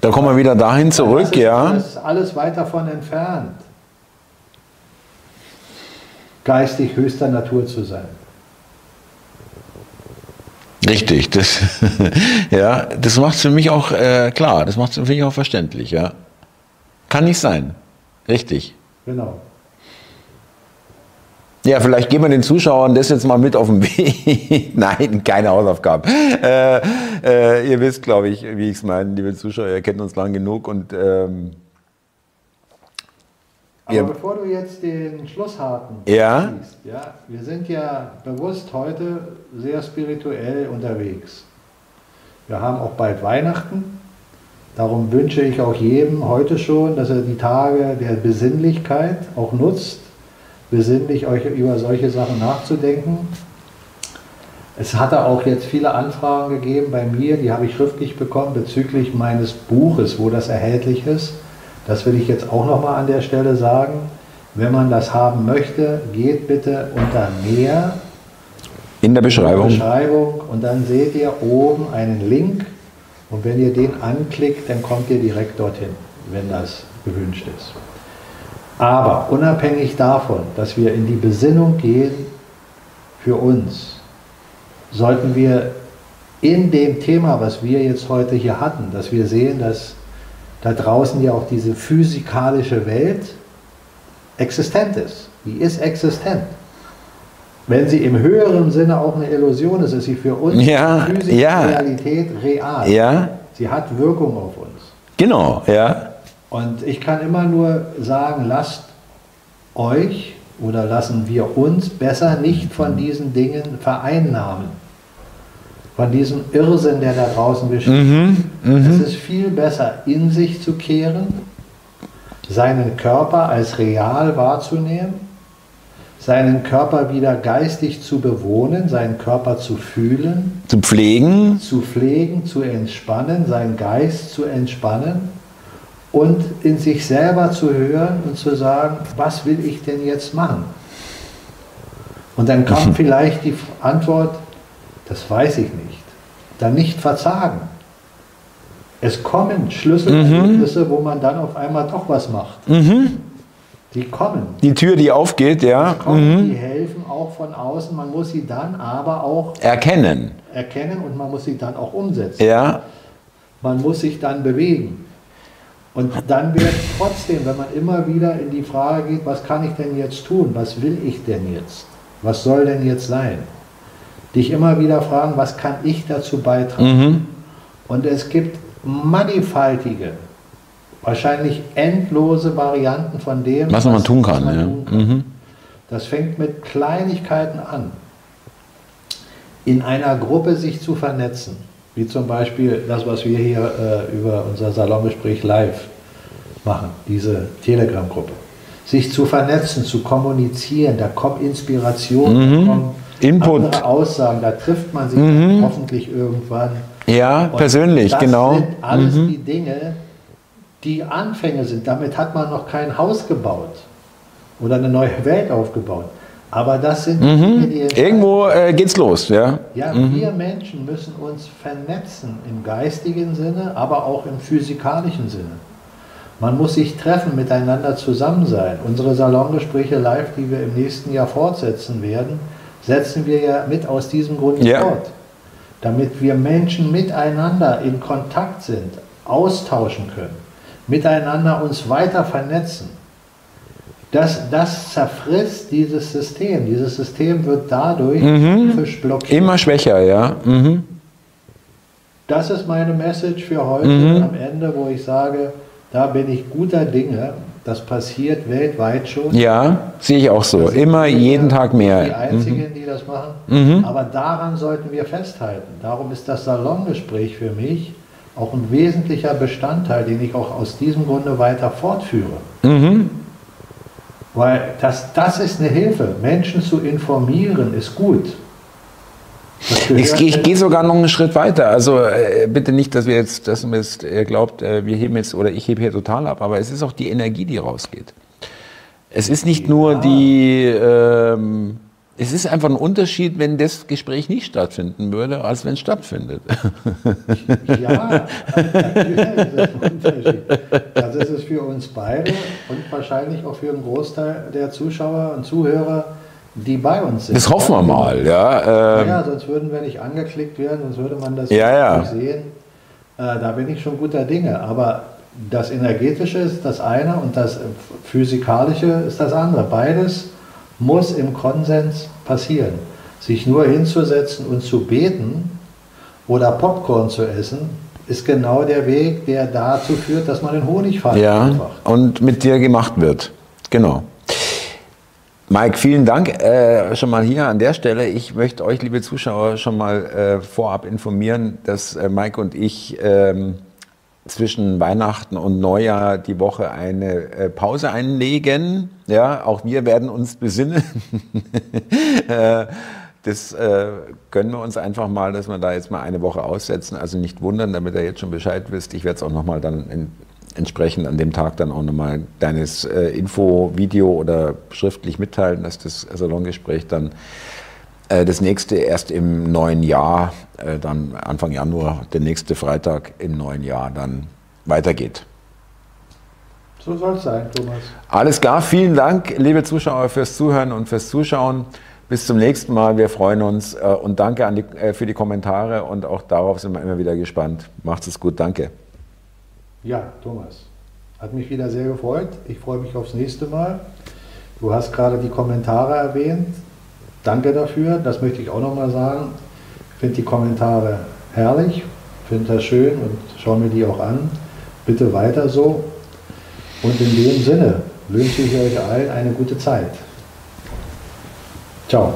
Da kommen wir wieder dahin zurück, das ist, ja. Das ist alles weit davon entfernt geistig höchster Natur zu sein. Richtig, das, ja, das macht es für mich auch äh, klar, das macht es für mich auch verständlich, ja. Kann nicht sein. Richtig. Genau. Ja, vielleicht geben wir den Zuschauern das jetzt mal mit auf den Weg. Nein, keine Hausaufgaben. Äh, äh, ihr wisst, glaube ich, wie ich es meine, liebe Zuschauer, ihr kennt uns lang genug und ähm, aber ja. bevor du jetzt den Schlusshaken ja. siehst, ja, wir sind ja bewusst heute sehr spirituell unterwegs. Wir haben auch bald Weihnachten. Darum wünsche ich auch jedem heute schon, dass er die Tage der Besinnlichkeit auch nutzt, besinnlich euch über solche Sachen nachzudenken. Es hatte auch jetzt viele Anfragen gegeben bei mir, die habe ich schriftlich bekommen bezüglich meines Buches, wo das erhältlich ist. Das will ich jetzt auch nochmal an der Stelle sagen. Wenn man das haben möchte, geht bitte unter mehr in der Beschreibung. In der Beschreibung und dann seht ihr oben einen Link und wenn ihr den anklickt, dann kommt ihr direkt dorthin, wenn das gewünscht ist. Aber unabhängig davon, dass wir in die Besinnung gehen für uns, sollten wir in dem Thema, was wir jetzt heute hier hatten, dass wir sehen, dass da draußen ja auch diese physikalische Welt existent ist. Die ist existent. Wenn sie im höheren Sinne auch eine Illusion ist, ist sie für uns ja, physische ja. Realität real. Ja. Sie hat Wirkung auf uns. Genau, ja. Und ich kann immer nur sagen, lasst euch oder lassen wir uns besser nicht von diesen Dingen vereinnahmen von diesem Irrsinn, der da draußen besteht. Mhm, mh. Es ist viel besser, in sich zu kehren, seinen Körper als real wahrzunehmen, seinen Körper wieder geistig zu bewohnen, seinen Körper zu fühlen, zu pflegen, zu pflegen, zu entspannen, seinen Geist zu entspannen und in sich selber zu hören und zu sagen, was will ich denn jetzt machen? Und dann kommt vielleicht die Antwort, das weiß ich nicht. Dann nicht verzagen. Es kommen Schlüsselerlebnisse, mhm. wo man dann auf einmal doch was macht. Mhm. Die kommen. Die Tür, die aufgeht, ja. Die, kommen, mhm. die helfen auch von außen. Man muss sie dann aber auch erkennen. Erkennen und man muss sie dann auch umsetzen. Ja. Man muss sich dann bewegen. Und dann wird trotzdem, wenn man immer wieder in die Frage geht, was kann ich denn jetzt tun? Was will ich denn jetzt? Was soll denn jetzt sein? Dich immer wieder fragen, was kann ich dazu beitragen? Mhm. Und es gibt mannigfaltige, wahrscheinlich endlose Varianten von dem, was, man tun kann. Man ja. tun kann. Mhm. Das fängt mit Kleinigkeiten an. In einer Gruppe sich zu vernetzen, wie zum Beispiel das, was wir hier äh, über unser Salongespräch live machen, diese Telegram-Gruppe. Sich zu vernetzen, zu kommunizieren, da kommt Inspiration, mhm. da kommen Input. andere Aussagen, da trifft man sich mhm. hoffentlich irgendwann. Ja, Und persönlich, das genau. Das sind alles mhm. die Dinge, die Anfänge sind. Damit hat man noch kein Haus gebaut oder eine neue Welt aufgebaut. Aber das sind mhm. Die Irgendwo äh, geht's los, ja. Ja, mhm. wir Menschen müssen uns vernetzen im geistigen Sinne, aber auch im physikalischen Sinne. Man muss sich treffen, miteinander zusammen sein. Unsere Salongespräche live, die wir im nächsten Jahr fortsetzen werden, setzen wir ja mit aus diesem Grund ja. fort. Damit wir Menschen miteinander in Kontakt sind, austauschen können, miteinander uns weiter vernetzen. Das, das zerfrisst dieses System. Dieses System wird dadurch mhm. blockiert. Immer schwächer, ja. Mhm. Das ist meine Message für heute mhm. am Ende, wo ich sage, da bin ich guter Dinge. Das passiert weltweit schon. Ja, sehe ich auch so. Immer jeden Tag mehr. Die Einzigen, mhm. die das machen. Mhm. Aber daran sollten wir festhalten. Darum ist das Salongespräch für mich auch ein wesentlicher Bestandteil, den ich auch aus diesem Grunde weiter fortführe. Mhm. Weil das, das ist eine Hilfe. Menschen zu informieren ist gut. Ich, ich gehe sogar noch einen Schritt weiter. Also äh, bitte nicht, dass wir jetzt, dass man jetzt äh, glaubt, äh, wir heben jetzt oder ich hebe hier total ab, aber es ist auch die Energie, die rausgeht. Es ist nicht nur die, ähm, es ist einfach ein Unterschied, wenn das Gespräch nicht stattfinden würde, als wenn es stattfindet. Ja, natürlich ist ein Unterschied. Das ist es für uns beide und wahrscheinlich auch für einen Großteil der Zuschauer und Zuhörer die bei uns sind. Das hoffen wir mal, ja. Ähm. Ja, sonst würden wir nicht angeklickt werden, sonst würde man das ja, ja. nicht sehen. Äh, da bin ich schon guter Dinge. Aber das Energetische ist das eine und das Physikalische ist das andere. Beides muss im Konsens passieren. Sich nur hinzusetzen und zu beten oder Popcorn zu essen, ist genau der Weg, der dazu führt, dass man den Honig fällt. Ja, einfach. und mit dir gemacht wird. Genau. Mike, vielen Dank äh, schon mal hier an der Stelle. Ich möchte euch, liebe Zuschauer, schon mal äh, vorab informieren, dass äh, Mike und ich ähm, zwischen Weihnachten und Neujahr die Woche eine äh, Pause einlegen. Ja, auch wir werden uns besinnen. Äh, das äh, gönnen wir uns einfach mal, dass wir da jetzt mal eine Woche aussetzen. Also nicht wundern, damit ihr jetzt schon Bescheid wisst. Ich werde es auch nochmal dann in entsprechend an dem Tag dann auch nochmal deines äh, Info-Video oder schriftlich mitteilen, dass das Salongespräch dann äh, das nächste erst im neuen Jahr, äh, dann Anfang Januar, der nächste Freitag im neuen Jahr dann weitergeht. So soll es sein, Thomas. Alles klar, vielen Dank, liebe Zuschauer, fürs Zuhören und fürs Zuschauen. Bis zum nächsten Mal, wir freuen uns äh, und danke die, äh, für die Kommentare und auch darauf sind wir immer wieder gespannt. Macht es gut, danke. Ja, Thomas, hat mich wieder sehr gefreut. Ich freue mich aufs nächste Mal. Du hast gerade die Kommentare erwähnt. Danke dafür. Das möchte ich auch nochmal sagen. Finde die Kommentare herrlich, finde das schön und schaue mir die auch an. Bitte weiter so. Und in dem Sinne wünsche ich euch allen eine gute Zeit. Ciao.